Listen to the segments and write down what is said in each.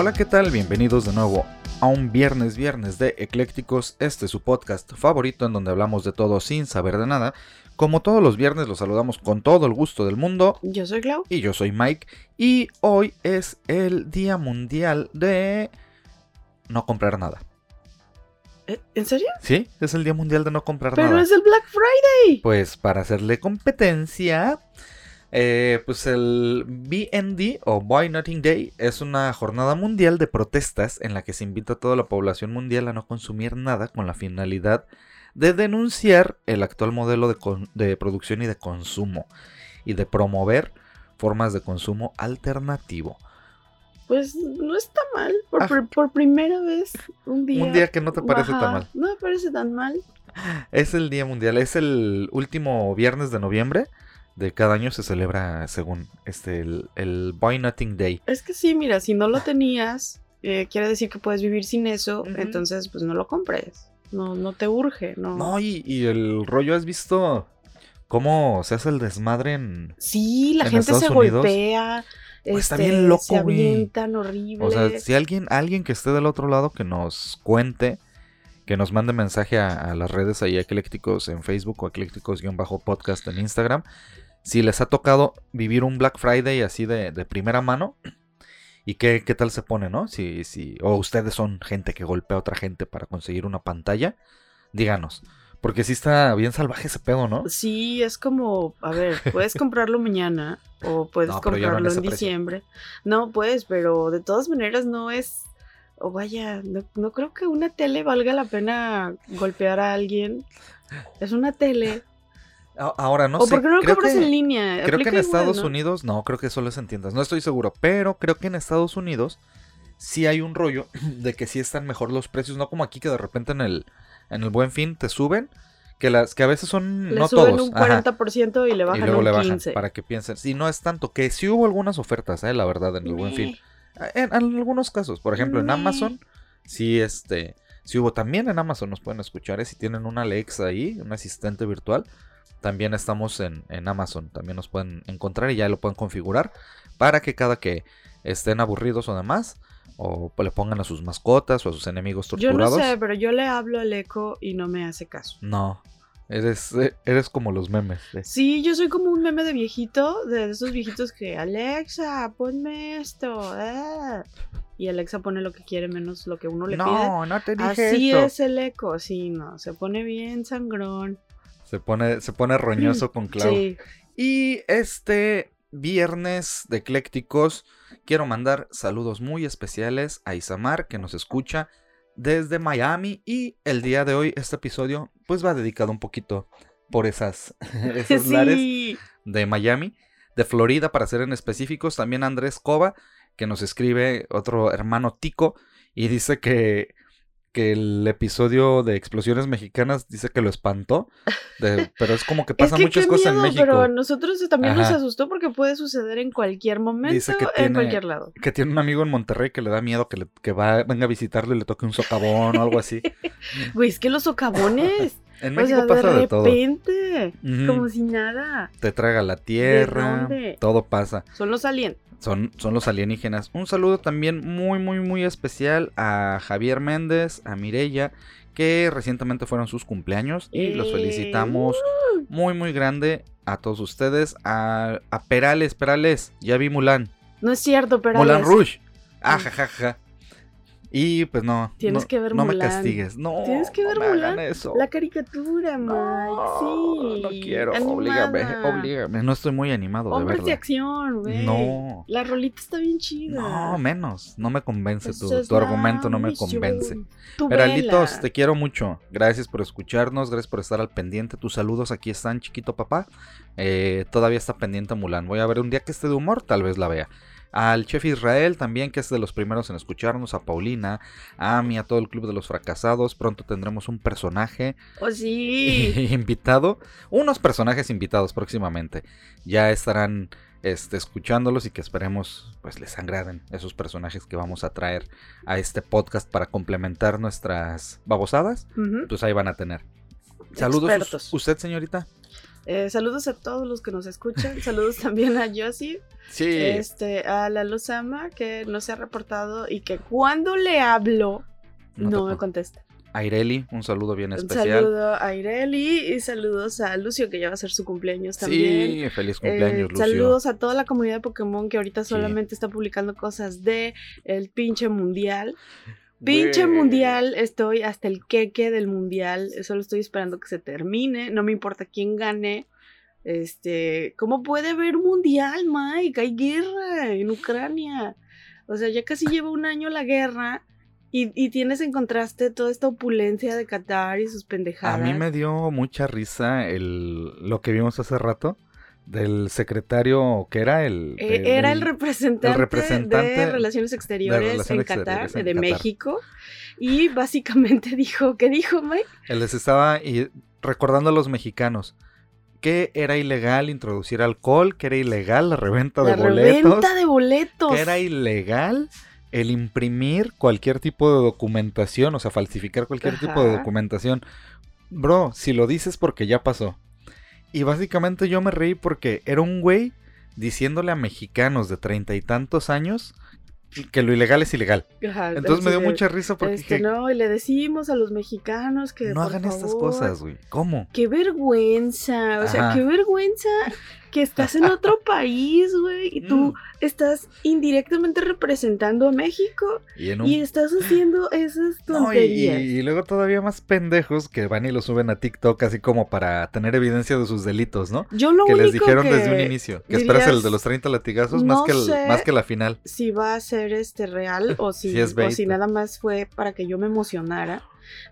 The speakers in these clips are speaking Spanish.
Hola, ¿qué tal? Bienvenidos de nuevo a un viernes viernes de Eclécticos, este es su podcast favorito en donde hablamos de todo sin saber de nada. Como todos los viernes los saludamos con todo el gusto del mundo. Yo soy Clau. Y yo soy Mike. Y hoy es el Día Mundial de no comprar nada. ¿Eh? ¿En serio? Sí, es el Día Mundial de no comprar Pero nada. Pero es el Black Friday. Pues para hacerle competencia, eh, pues el BND o Buy Nothing Day es una jornada mundial de protestas en la que se invita a toda la población mundial a no consumir nada con la finalidad de denunciar el actual modelo de, de producción y de consumo y de promover formas de consumo alternativo. Pues no está mal. Por, ah, por, primera vez un día. Un día que no te parece tan mal. No me parece tan mal. Es el Día Mundial, es el último viernes de noviembre de cada año se celebra según este el, el Buy Nothing Day. Es que sí, mira, si no lo tenías, eh, quiere decir que puedes vivir sin eso, uh -huh. entonces pues no lo compres. No, no te urge, no. No, y, y el rollo, ¿has visto cómo se hace el desmadre en. Sí, la en gente Estados se Unidos? golpea. Pues está este, bien loco, se güey. avientan horrible. O sea, si alguien, alguien que esté del otro lado que nos cuente, que nos mande mensaje a, a las redes ahí eclécticos en Facebook o eclécticos-podcast en Instagram, si les ha tocado vivir un Black Friday así de, de primera mano y qué, qué, tal se pone, ¿no? Si, si, o ustedes son gente que golpea a otra gente para conseguir una pantalla, díganos. Porque sí está bien salvaje ese pedo, ¿no? Sí, es como, a ver, puedes comprarlo mañana o puedes No, pero ya no en comprarlo en, diciembre. No, pues, pero de todas maneras no es, o vaya, no, no creo que una tele valga la pena golpear a alguien. Es una tele. Ahora no o sé. porque no lo creo compras que- en línea. Creo que en igual, Estados ¿no? Unidos, no, creo que solo es en tiendas, no estoy seguro, pero creo que en Estados Unidos sí hay un rollo de que sí están mejor los precios, no como aquí que de repente en el, en el buen fin te suben, que las que a veces son, Le no suben todos, un ajá, 40% y le bajan y luego un le bajan 15%. para que piensen, si no es tanto, que sí hubo algunas ofertas, eh, la verdad, en el buen fin, en, en algunos casos, por ejemplo en Meh. Amazon, sí este, sí hubo también en Amazon nos pueden escuchar, eh, si tienen una Alexa ahí, un asistente virtual, también estamos en, en Amazon. También nos pueden encontrar y ya lo pueden configurar para que cada que estén aburridos o demás, o le pongan a sus mascotas o a sus enemigos Yo no torturados. sé, pero yo le hablo al eco y no me hace caso. No, eres, eh, eres como los memes. Sí, yo soy como un meme de viejito, de esos viejitos que, Alexa, ponme esto. ah". Y Alexa pone lo que quiere menos lo que uno le pide. No, no te dije Así eso. es el eco, sí, no, se pone bien sangrón. Se pone, se pone roñoso con Clau. Sí, Y este viernes de Eclécticos, quiero mandar saludos muy especiales a Isamar, que nos escucha desde Miami. Y el día de hoy, este episodio, pues va dedicado un poquito por esas, esos lares de Miami, de Florida, para ser en específicos. También Andrés Cova, que nos escribe otro hermano Tico, y dice que, que el episodio de explosiones mexicanas dice que lo espantó. de- pero es como que Es pasan que muchas cosas miedo, en México. pero a nosotros también nos asustó porque puede suceder en cualquier momento, Dice que en tiene- cualquier lado. Que tiene un amigo en Monterrey que le da miedo que, le- que va, venga a visitarlo y le toque un socavón o algo así. Güey, es que los socavones, En o México sea, pasa de de todo. repente, como si nada. Te traga la tierra, dónde? todo pasa. Son los aliens. Son, son los alienígenas. Un saludo también muy, muy, muy especial a Javier Méndez, a Mirella, que recientemente fueron sus cumpleaños y los Eh, felicitamos muy, muy grande a todos ustedes. A, a Perales, Perales, ya vi Mulan. No es cierto, pero Mulan Alex, Rouge. Y pues no. Tienes no- que ver No me castigues. No. Tienes que no me hagan eso. La caricatura, Mike. No, sí. no quiero. animada. Oblígame, oblígame. No estoy muy animado, de Hombres de verdad. acción, güey. No. La rolita está bien chida. No, menos. No me convence tu, tu argumento, no me convence. Peralitos, te quiero mucho. Gracias por escucharnos, gracias por estar al pendiente. Tus saludos aquí están, chiquito papá. Eh, todavía está pendiente Mulan. Voy a ver un día que esté de humor, tal vez la vea. Al chef Israel también, que es de los primeros en escucharnos, a Paulina, a Ami, a todo el Club de los Fracasados. Pronto tendremos un personaje ¡Oh, sí! invitado, unos personajes invitados próximamente. Ya estarán este, escuchándolos y que esperemos pues les agraden esos personajes que vamos a traer a este podcast para complementar nuestras babosadas. Ujú. Pues ahí van a tener. Saludos. Expertos. ¿Usted, señorita? Eh, saludos a todos los que nos escuchan. Saludos también a Josie. Sí. Este, a la Luzama, que no se ha reportado y que cuando le hablo, No me contesta. A Ireli, un saludo bien Un especial. saludo a Ireli y saludos a Lucio, que ya va a ser su cumpleaños también. Sí, feliz Eh, cumpleaños, Lucio. saludos a toda la comunidad de Pokémon que ahorita solamente está publicando cosas de el pinche mundial. Pinche mundial, estoy hasta el queque del mundial, solo estoy esperando que se termine, no me importa quién gane. Este, ¿cómo puede haber mundial, Mike? Hay guerra en Ucrania. O sea, ya casi lleva un año la guerra y, y tienes en contraste toda esta opulencia de Qatar y sus A pendejadas. mí me dio mucha risa el, lo que vimos hace rato del secretario que era el... Eh, era el representante, representante de Relaciones Exteriores Relaciones en Qatar, Exteriores en de Qatar. México, y básicamente dijo, ¿qué dijo Mike? Él les estaba recordando a los mexicanos que era ilegal introducir alcohol, que era ilegal la reventa de La boletos, reventa de boletos. que era ilegal el imprimir cualquier tipo de documentación, o sea, falsificar cualquier tipo de documentación. Bro, si lo dices porque ya pasó. Y básicamente yo me reí porque era un güey diciéndole a mexicanos de treinta y tantos años que lo ilegal es ilegal. Ajá, Entonces me dio de, mucha risa porque este, dije, no, y le decimos a los mexicanos que no por hagan estas cosas, güey. ¿Cómo? Qué vergüenza, o sea, qué vergüenza que estás en otro país, güey, y tú Mm. estás indirectamente representando a México Y en un y estás haciendo esas No, y, tonterías. y- y luego todavía más pendejos que van y lo suben a TikTok así como para tener evidencia de sus delitos, ¿no? Yo lo que les dijeron que desde un inicio. Que esperas el de los 30 latigazos no más, que el- sé. más que la final. si va a ser este real o si, Si es o bait. si nada más fue para que yo me emocionara.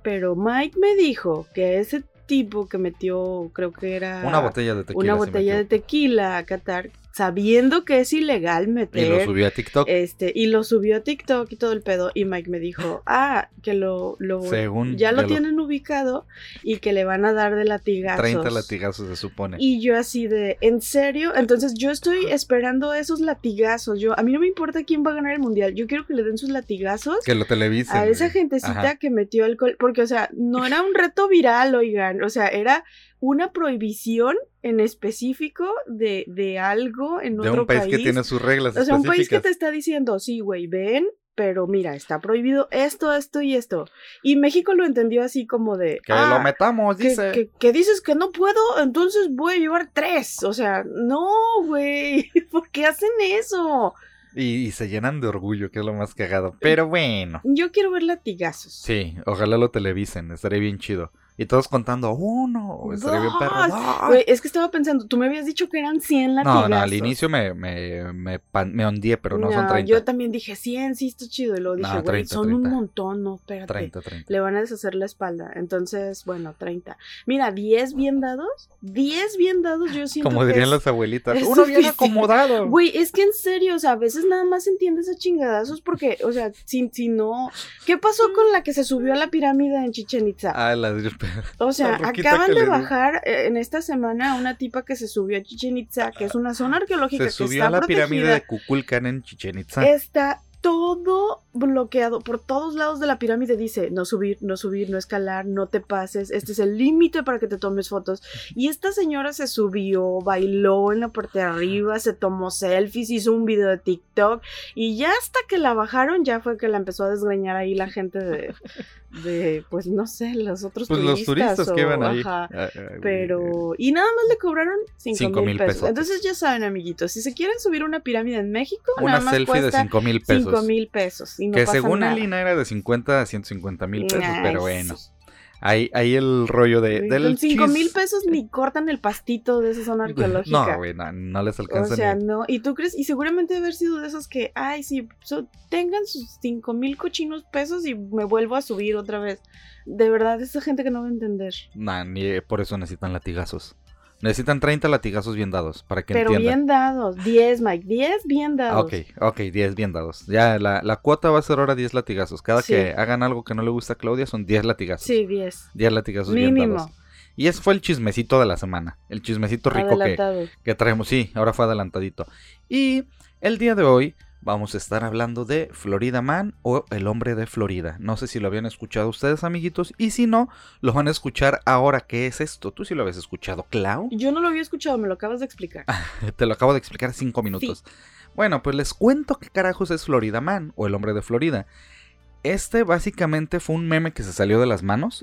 Pero Mike me dijo que ese tipo que metió, creo que era Una botella de tequila. una botella de tequila a Qatar, sabiendo que es ilegal Y lo meter. subió a TikTok. Este, y lo subió a TikTok y todo el pedo. Y Mike me dijo, ah, que lo, lo Según ya lo tienen ubicado y que le van a dar de latigazos. 30 latigazos se supone. Y yo así de, ¿en serio? Entonces yo estoy esperando esos latigazos. Yo, a mí no me importa quién va a ganar el mundial. Yo quiero que le den sus latigazos Que lo televisen. a esa gentecita Ajá. que metió alcohol. Porque, o sea, no era un reto viral, oigan. O sea, era una prohibición en específico de, de algo en De otro un país, que tiene sus reglas O sea, un país que te está diciendo, sí, güey, ven, pero mira, está prohibido esto, esto y esto. Y México lo entendió así como de... Que "Ah, lo metamos, que, dice. que- que dices que no puedo, entonces voy a llevar tres. O sea, no, güey. ¿Por qué hacen eso? Y, y se llenan de orgullo, que es lo más cagado. Pero bueno. Yo quiero ver latigazos. Sí, ojalá lo televisen, estaría bien chido. Y todos contando uno, estaría bien perro. Güey, es que estaba pensando, tú me habías dicho que eran 100 latigazos. No, no, al inicio me, me, me, me ondeé, pero no, son 30. Yo también dije 100, sí, está chido. Y luego dije, No, güey, 30, son un 30. montón, no, espérate. 30, 30. Le van a deshacer la espalda. Entonces, bueno, 30. Mira, 10 bien dados. 10 bien dados, yo siento Como que dirían es- las abuelitas. Uno bien acomodado. Güey, es que en serio, o sea, a veces nada más entiendes a chingadazos porque, o sea, si, si no... ¿Qué pasó con la que se subió a la pirámide en Chichen Itza? Ah, la de- O sea, acaban de bajar eh, en esta semana a una tipa que se subió a Chichen Itza, que es una zona arqueológica Se que subió está a la pirámide de Kukulkan en Chichen Itza. Está todo bloqueado por todos lados de la pirámide. Dice, no subir, no subir, no escalar, no te pases. Este es el límite para que te tomes fotos. Y esta señora se subió, bailó en la parte de arriba, se tomó selfies, hizo un video de TikTok. Y ya hasta que la bajaron, ya fue que la empezó a desgreñar ahí la gente de, de pues no sé, los otros Pues los turistas o- que iban ahí. ajá. Pero, y nada más le cobraron 5 Cinco mil pesos. Entonces ya saben, amiguitos, si se quieren subir una pirámide en México, Una nada más selfie de cuesta 5 mil pesos. 5 mil pesos. Y no que pasa según nada. el INA era de 50 a 150 mil pesos, Ay, pero bueno. sí. Ahí, ahí el rollo de, del Con 5 chis- mil pesos ni cortan el pastito de esa zona arqueológica. No, güey, no, no les o alcanza sea, ni. no. Y tú crees, y seguramente debe haber sido de esos que, ay, sí, so- tengan sus 5 mil cochinos pesos y me vuelvo a subir otra vez. De verdad, esa gente que no va a entender. Nah, ni por eso necesitan latigazos. Necesitan 30 latigazos bien dados para que Pero entiendan. bien dados. 10, Mike. 10 bien dados. Ok, ok, 10 bien dados. Ya la, la cuota va a ser ahora 10 latigazos. Cada Sí. que hagan algo que no le gusta a Claudia son 10 latigazos. Sí, 10. 10 latigazos bien Mínimo. dados. Y ese fue el chismecito de la semana. El chismecito rico que, que traemos. Sí, ahora fue adelantadito. Y el día de hoy vamos a estar hablando de Florida Man o El Hombre de Florida. No sé si lo habían escuchado ustedes, amiguitos. Y si no, lo van a escuchar ahora. ¿Qué es esto? ¿Tú sí lo habías escuchado, Clau? Yo no lo había escuchado, me lo acabas de explicar. Te lo acabo de explicar cinco minutos. Bueno, pues les cuento qué carajos es Florida Man o El Hombre de Florida. Este básicamente fue un meme que se salió de las manos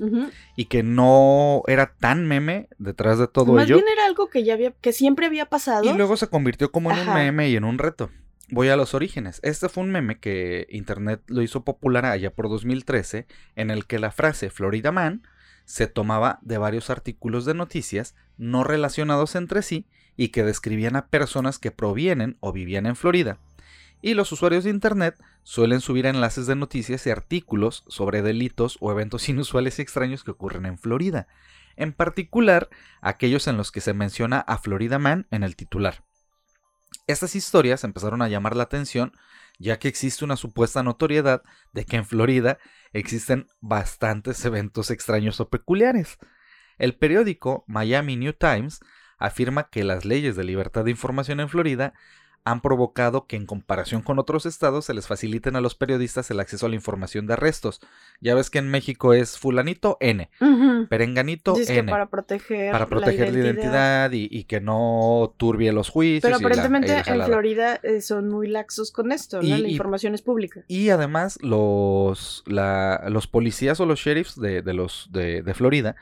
y que no era tan meme detrás de todo Más ello. bien era algo que ya había, que siempre había pasado. Y luego se convirtió como en un meme y en un reto. Voy a los orígenes. Este fue un meme que Internet lo hizo popular allá por 2013, en el que la frase Florida Man se tomaba de varios artículos de noticias no relacionados entre sí y que describían a personas que provienen o vivían en Florida. Y los usuarios de Internet suelen subir enlaces de noticias y artículos sobre delitos o eventos inusuales y extraños que ocurren en Florida. En particular, aquellos en los que se menciona a Florida Man en el titular. Estas historias empezaron a llamar la atención ya que existe una supuesta notoriedad de que en Florida existen bastantes eventos extraños o peculiares. El periódico Miami New Times afirma que las leyes de libertad de información en Florida han provocado que en comparación con otros estados se les faciliten a los periodistas el acceso a la información de arrestos. Ya ves que en México es fulanito N, perenganito Dice que N para proteger, para proteger la identidad, y, y que no turbie los juicios. Pero aparentemente la en. Florida eh, son muy laxos con esto, ¿no? Y- la y- información es pública. Y además los, la- los policías o los sheriffs de, de los, de, de Florida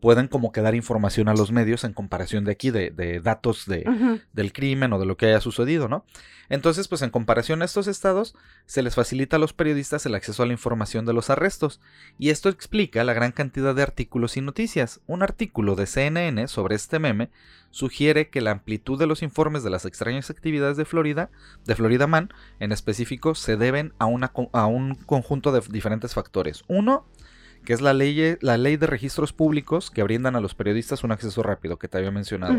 pueden como que dar información a los medios en comparación de aquí, de, de datos de, del crimen o de lo que haya sucedido, ¿no? Entonces, pues en comparación a estos estados, se les facilita a los periodistas el acceso a la información de los arrestos, y esto explica la gran cantidad de artículos y noticias. Un artículo de CNN sobre este meme sugiere que la amplitud de los informes de las extrañas actividades de Florida, de Florida Man, en específico, se deben a, una co- a un conjunto de diferentes factores. Uno, que es la ley, la ley de registros públicos que brindan a los periodistas un acceso rápido, que te había mencionado.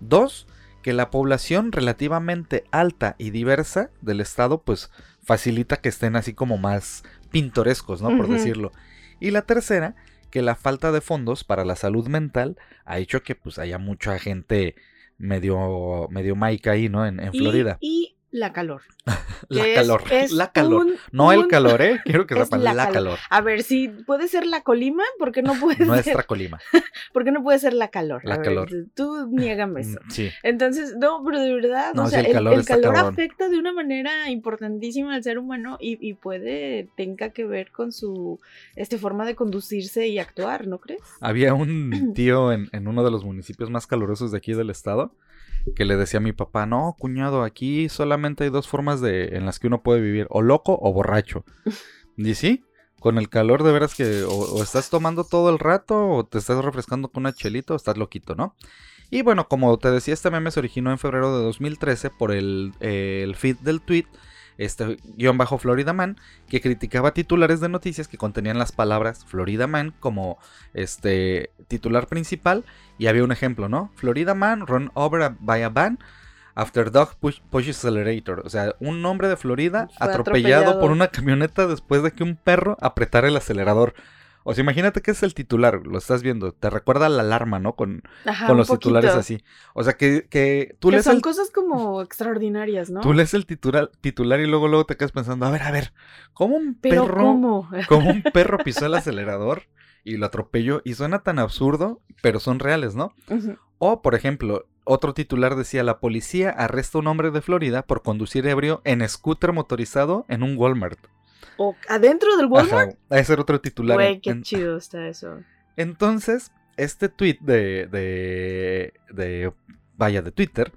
Dos, que la población relativamente alta y diversa del estado, pues facilita que estén así como más pintorescos, ¿no? Por decirlo. Y la tercera, que la falta de fondos para la salud mental ha hecho que pues haya mucha gente medio, medio maica ahí, ¿no? En, en Y- Florida. Y, la calor. La es- calor, es la calor. un- no el calor, ¿eh? Quiero que sepan, la la, calor. calor. A ver, si puede ser la colima, ¿por qué no puede Nuestra ser? Colima. ¿Por qué no puede ser la calor? La A ver, calor. Tú niégame eso. Mm, Sí. Entonces, no, pero de verdad, No, o sea, el el, calor el afecta de una manera importantísima al ser humano y, y puede, tenga que ver con su este, forma de conducirse y actuar, ¿no crees? Había un tío en, en uno de los municipios más calurosos de aquí del estado que le decía a mi papá, no, cuñado, aquí solamente hay dos formas de en las que uno puede vivir, o loco o borracho. Y sí, con el calor de veras que o, estás tomando todo el rato o te estás refrescando con una chelita o estás loquito, ¿no? Y bueno, como te decía, este meme se originó en febrero de 2013 por el, eh, el feed del tweet, este guion bajo Florida Man, que criticaba titulares de noticias que contenían las palabras Florida Man como este titular principal y había un ejemplo, ¿no? Florida Man run over a- by a van after dog push, push accelerator, o sea, un hombre de Florida atropellado. por una camioneta después de que un perro apretara el acelerador. O sea, imagínate que es el titular, lo estás viendo, te recuerda la alarma, ¿no? Con, Ajá, con los titulares así. O sea, que, que tú Que lees son el cosas como extraordinarias, ¿no? Tú lees el titular, titular y luego luego te quedas pensando, a ver, a ver, ¿cómo un Pero perro, ¿cómo? cómo un perro pisó el acelerador y lo atropelló? Y suena tan absurdo, pero son reales, ¿no? O, por ejemplo, otro titular decía, la policía arresta a un hombre de Florida por conducir ebrio en scooter motorizado en un Walmart. O adentro del Walmart. Ajá, ese era otro titular. Güey, qué En- chido está eso. Entonces, este tweet de, de, de, vaya, de Twitter,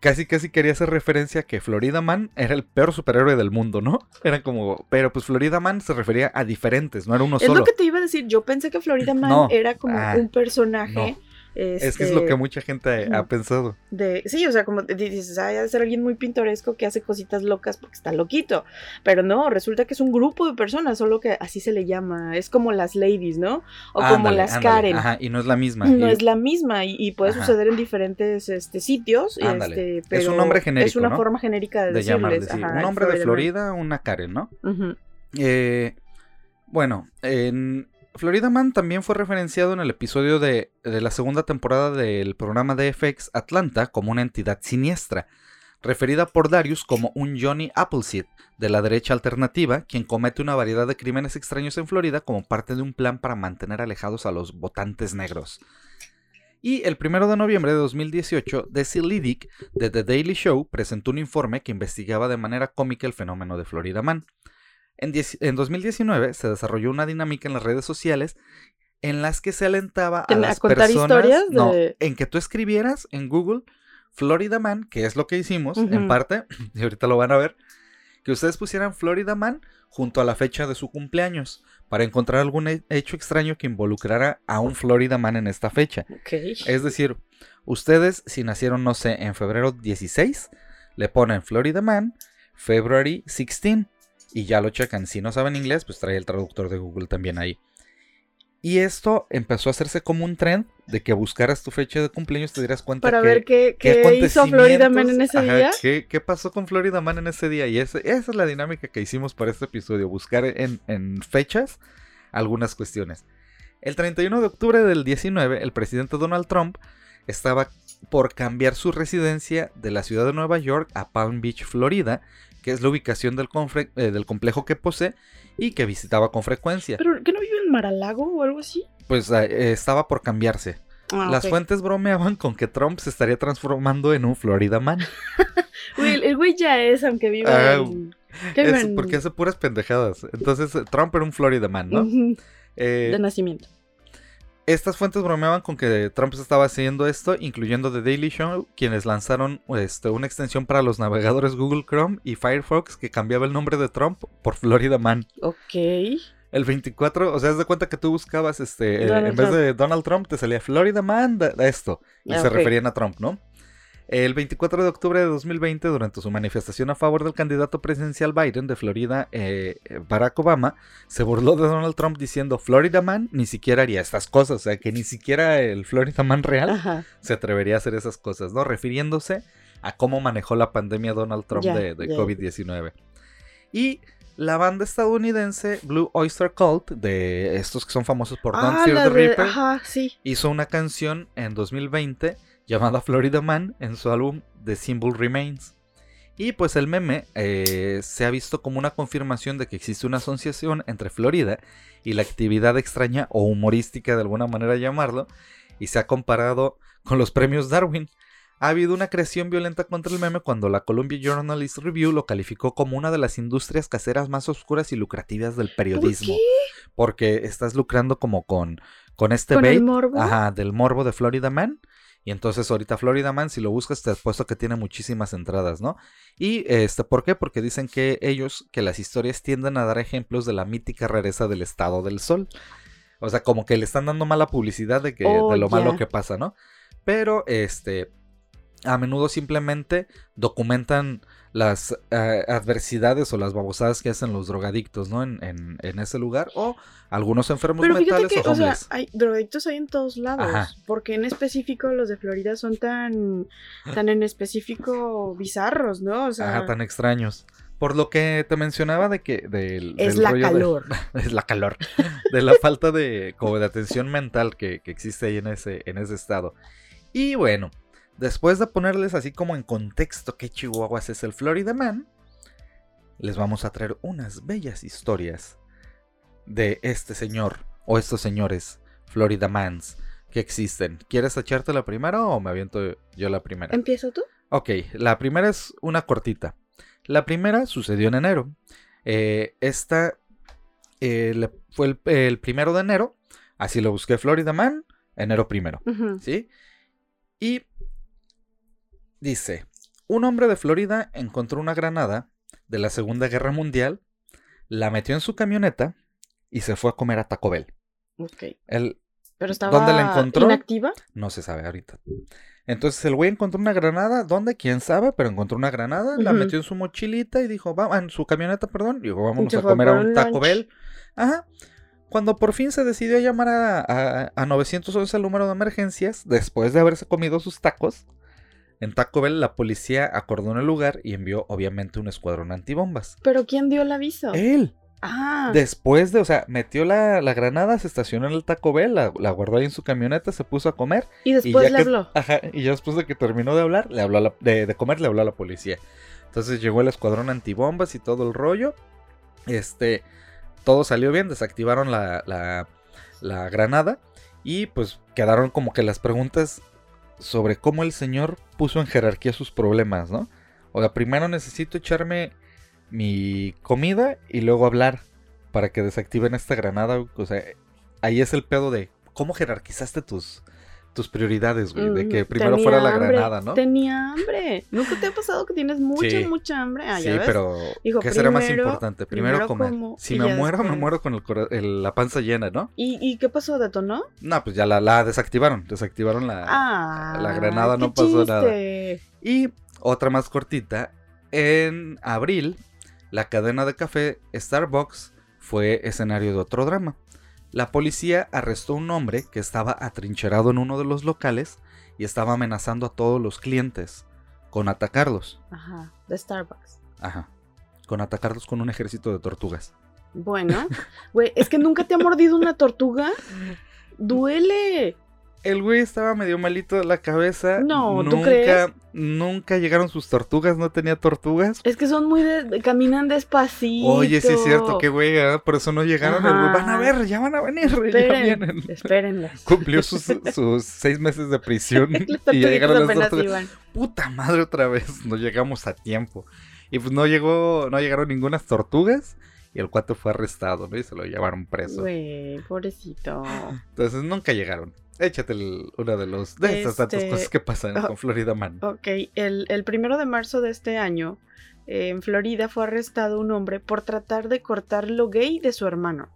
casi casi quería hacer referencia a que Florida Man era el peor superhéroe del mundo, ¿no? Era como, pero pues Florida Man se refería a diferentes, no era uno Es solo. lo que te iba a decir. Yo pensé que Florida Man No. era como Ah, un personaje Es que es lo que este, mucha gente ha pensado. de, sí, o sea, como dices, ay, ha de ser alguien muy pintoresco que hace cositas locas porque está loquito. Pero no, resulta que es un grupo de personas, solo que así se le llama. Es como las ladies, ¿no? O como las ándale, Karen. Ajá, y no es la misma. No y- es la misma y, y puede Ajá. suceder en diferentes este, sitios. Este, Es un nombre genérico, Es una ¿no? forma genérica de, de llamarle, decirles. sí. ajá, Un hombre de. Florida, una Karen, ¿no? Eh, bueno, en Florida Man también fue referenciado en el episodio de, de la segunda temporada del programa de FX Atlanta como una entidad siniestra, referida por Darius como un Johnny Appleseed de la derecha alternativa, quien comete una variedad de crímenes extraños en Florida como parte de un plan para mantener alejados a los votantes negros. Y el 1 de noviembre de 2018, Desi Liddick de The Daily Show presentó un informe que investigaba de manera cómica el fenómeno de Florida Man. En, en 2019 se desarrolló una dinámica en las redes sociales en las que se alentaba a ¿Te- a las contar personas historias no, en que tú escribieras en Google Florida Man, que es lo que hicimos en parte, y ahorita lo van a ver, que ustedes pusieran Florida Man junto a la fecha de su cumpleaños para encontrar algún he- hecho extraño que involucrara a un Florida Man en esta fecha. Ok. Es decir, ustedes si nacieron, no sé, en febrero 16, le ponen Florida Man, February 16 y ya lo checan. Si no saben inglés, pues trae el traductor de Google también ahí. Y esto empezó a hacerse como un trend de que buscaras tu fecha de cumpleaños te dieras cuenta Para que, ver qué, qué qué hizo Florida Man en ese día. ¿qué, qué pasó con Florida Man en ese día? Y ese- esa es la dinámica que hicimos para este episodio, buscar en, en fechas algunas cuestiones. El 31 de octubre del 19, el presidente Donald Trump estaba por cambiar su residencia de la ciudad de Nueva York a Palm Beach, Florida, que es la ubicación del, eh, del complejo que posee y que visitaba con frecuencia. ¿Pero que no vive en Maralago o algo así? Pues eh, estaba por cambiarse. Ah, Las fuentes bromeaban con que Trump se estaría transformando en un Florida Man. Güey, el- güey ya es, aunque viva Ah, en... ¿qué Es en- porque hace puras pendejadas. Entonces, Trump era un Florida Man, ¿no? Eh, De nacimiento. Estas fuentes bromeaban con que Trump estaba haciendo esto, incluyendo The Daily Show, quienes lanzaron este, una extensión para los navegadores Google Chrome y Firefox que cambiaba el nombre de Trump por Florida Man. Ok. El 24, o sea, haz de cuenta que tú buscabas, este, eh, en vez de Donald Trump, te salía Florida Man, esto. Y se referían a Trump, ¿no? El 24 de octubre de 2020, durante su manifestación a favor del candidato presidencial Biden de Florida, eh, Barack Obama, se burló de Donald Trump diciendo Florida Man ni siquiera haría estas cosas, o sea, que ni siquiera el Florida Man real Ajá. se atrevería a hacer esas cosas, ¿no? Refiriéndose a cómo manejó la pandemia Donald Trump de, de ya. COVID-19. Y la banda estadounidense Blue Oyster Cult, de estos que son famosos por Don't Ah, Fear the de... Reaper, Ajá, sí. hizo una canción en 2020 llamada Florida Man en su álbum The Symbol Remains. Y pues el meme eh, se ha visto como una confirmación de que existe una asociación entre Florida y la actividad extraña o humorística de alguna manera llamarlo, y se ha comparado con los premios Darwin. Ha habido una creación violenta contra el meme cuando la Columbia Journalist Review lo calificó como una de las industrias caseras más oscuras y lucrativas del periodismo. qué? Porque estás lucrando como con, con este ¿Con el bait, morbo? Ajá, del morbo de Florida Man. Y entonces ahorita Florida Man, si lo buscas, te apuesto que tiene muchísimas entradas, ¿no? Y este, ¿por qué? Porque dicen que ellos, que las historias tienden a dar ejemplos de la mítica rareza del estado del sol. O sea, como que le están dando mala publicidad de que, Oh, de lo malo que pasa, ¿no? Pero este. A menudo simplemente documentan las eh, adversidades o las babosadas que hacen los drogadictos, ¿no? En, en- en ese lugar. O algunos enfermos Pero mentales que, o o sea, hay drogadictos hay en todos lados. Ajá. Porque en específico los de Florida son tan, tan en específico bizarros, ¿no? O sea, Ajá, tan extraños. Por lo que te mencionaba de que del, es del la rollo de- calor. es la calor. De la falta de como de atención mental que, que existe ahí en ese, en ese estado. Y bueno, después de ponerles así como en contexto qué chihuahuas es el Florida Man, les vamos a traer unas bellas historias de este señor o estos señores Florida Mans que existen. ¿Quieres echarte la primera o me aviento yo la primera? ¿Empieza tú? Ok, la primera es una cortita. La primera sucedió en enero. Eh, esta eh, le- fue el, el primero de enero. Así lo busqué Florida Man, enero primero. ¿Sí? Y dice: Un hombre de Florida encontró una granada de la Segunda Guerra Mundial, la metió en su camioneta y se fue a comer a Taco Bell. Ok. El, Pero estaba ¿Dónde la encontró? inactiva. No se sabe ahorita. Entonces el güey encontró una granada, ¿dónde? ¿Quién sabe? Pero encontró una granada, la metió en su mochilita y dijo, en su camioneta, perdón, y dijo, vámonos a comer a un un Taco lunch. Bell. Ajá. Cuando por fin se decidió llamar a, a, a 911 al número de emergencias, después de haberse comido sus tacos, en Taco Bell la policía acordonó el lugar y envió obviamente un escuadrón antibombas. Pero ¿quién dio el aviso? Él, ah, después de, o sea, metió la, la granada, se estacionó en el Taco Bell, la, la guardó ahí en su camioneta, se puso a comer y después le que- habló. Ajá, y ya después de que terminó de hablar, le habló a la- de, de comer, le habló a la policía. Entonces llegó el escuadrón antibombas y todo el rollo. Este, todo salió bien, desactivaron la, la, la granada y pues quedaron como que las preguntas sobre cómo el señor puso en jerarquía sus problemas, ¿no? O sea, primero necesito echarme mi comida y luego hablar para que desactiven esta granada. O sea, ahí es el pedo de cómo jerarquizaste tus, tus prioridades, güey. De que primero tenía fuera la hambre, granada, ¿no? Tenía hambre. ¿Nunca te ha pasado que tienes mucha, Sí. mucha hambre? Ah, sí, ves. pero Dijo, ¿qué será más importante? Primero, primero comer. como si me muero, me muero con el cora- el- la panza llena, ¿no? ¿Y, ¿Y qué pasó? ¿Detonó? No, pues ya la, la desactivaron. Desactivaron la, Ah, la granada no pasó nada. Y otra más cortita. En abril, la cadena de café Starbucks fue escenario de otro drama. La policía arrestó a un hombre que estaba atrincherado en uno de los locales y estaba amenazando a todos los clientes con atacarlos. Ajá, de Starbucks. Ajá. Con atacarlos con un ejército de tortugas. Bueno, güey, es que nunca te ha mordido una tortuga. Duele. El güey estaba medio malito de la cabeza. No, ¿tú nunca, crees? Nunca llegaron sus tortugas, no tenía tortugas. Es que son muy de, caminan despacito. Oye, sí es cierto, qué güey, ¿eh? por eso no llegaron. el güey, Ajá. Van a ver, ya van a venir. ya Esperen, vienen. espérenlas. Cumplió sus, sus seis meses de prisión y ya llegaron las tortugas. iban. Puta madre, otra vez, no llegamos a tiempo. Y pues no llegó, no llegaron ninguna tortugas y el cuate fue arrestado, ¿no? Y se lo llevaron preso. Güey, pobrecito. Entonces nunca llegaron. Échate el- una de los de estas tantas Este, cosas que pasan oh, con Florida Man. Ok, el, el primero de marzo de este año, eh, en Florida fue arrestado un hombre por tratar de cortar lo gay de su hermano.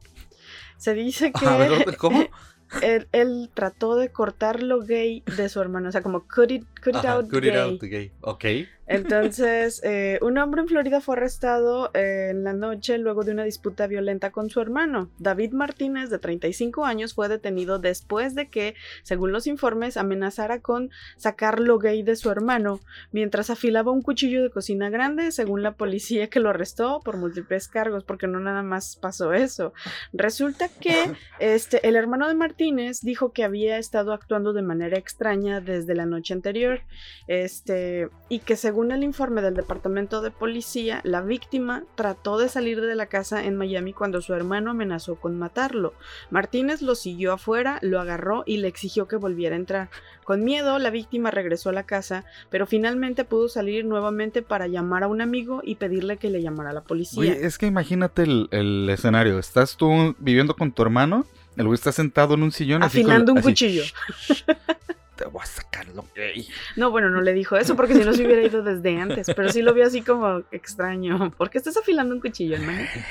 Se dice que A ver, ¿cómo? él, él trató de cortar lo gay de su hermano, o sea, como cut it, cut it Ajá, out cut it gay. out gay. Ok. Entonces, eh, un hombre en Florida fue arrestado eh, en la noche luego de una disputa violenta con su hermano. David Martínez, de 35 años, fue detenido después de que, según los informes, amenazara con sacar lo gay de su hermano mientras afilaba un cuchillo de cocina grande, según la policía que lo arrestó por múltiples cargos, porque no nada más pasó eso. Resulta que este, el hermano de Martínez dijo que había estado actuando de manera extraña desde la noche anterior. Este, y que según el informe del departamento de policía, la víctima trató de salir de la casa en Miami cuando su hermano amenazó con matarlo. Martínez lo siguió afuera, lo agarró y le exigió que volviera a entrar. Con miedo, la víctima regresó a la casa, pero finalmente pudo salir nuevamente para llamar a un amigo y pedirle que le llamara a la policía. Oye, es que imagínate el, el escenario. Estás tú viviendo con tu hermano, el güey está sentado en un sillón así con- Afilando un así, cuchillo. Te voy a sacar lo gay. No, bueno, no le dijo eso porque si no se hubiera ido desde antes, pero sí lo vio así como extraño. ¿Por qué estás afilando un cuchillo, hermano?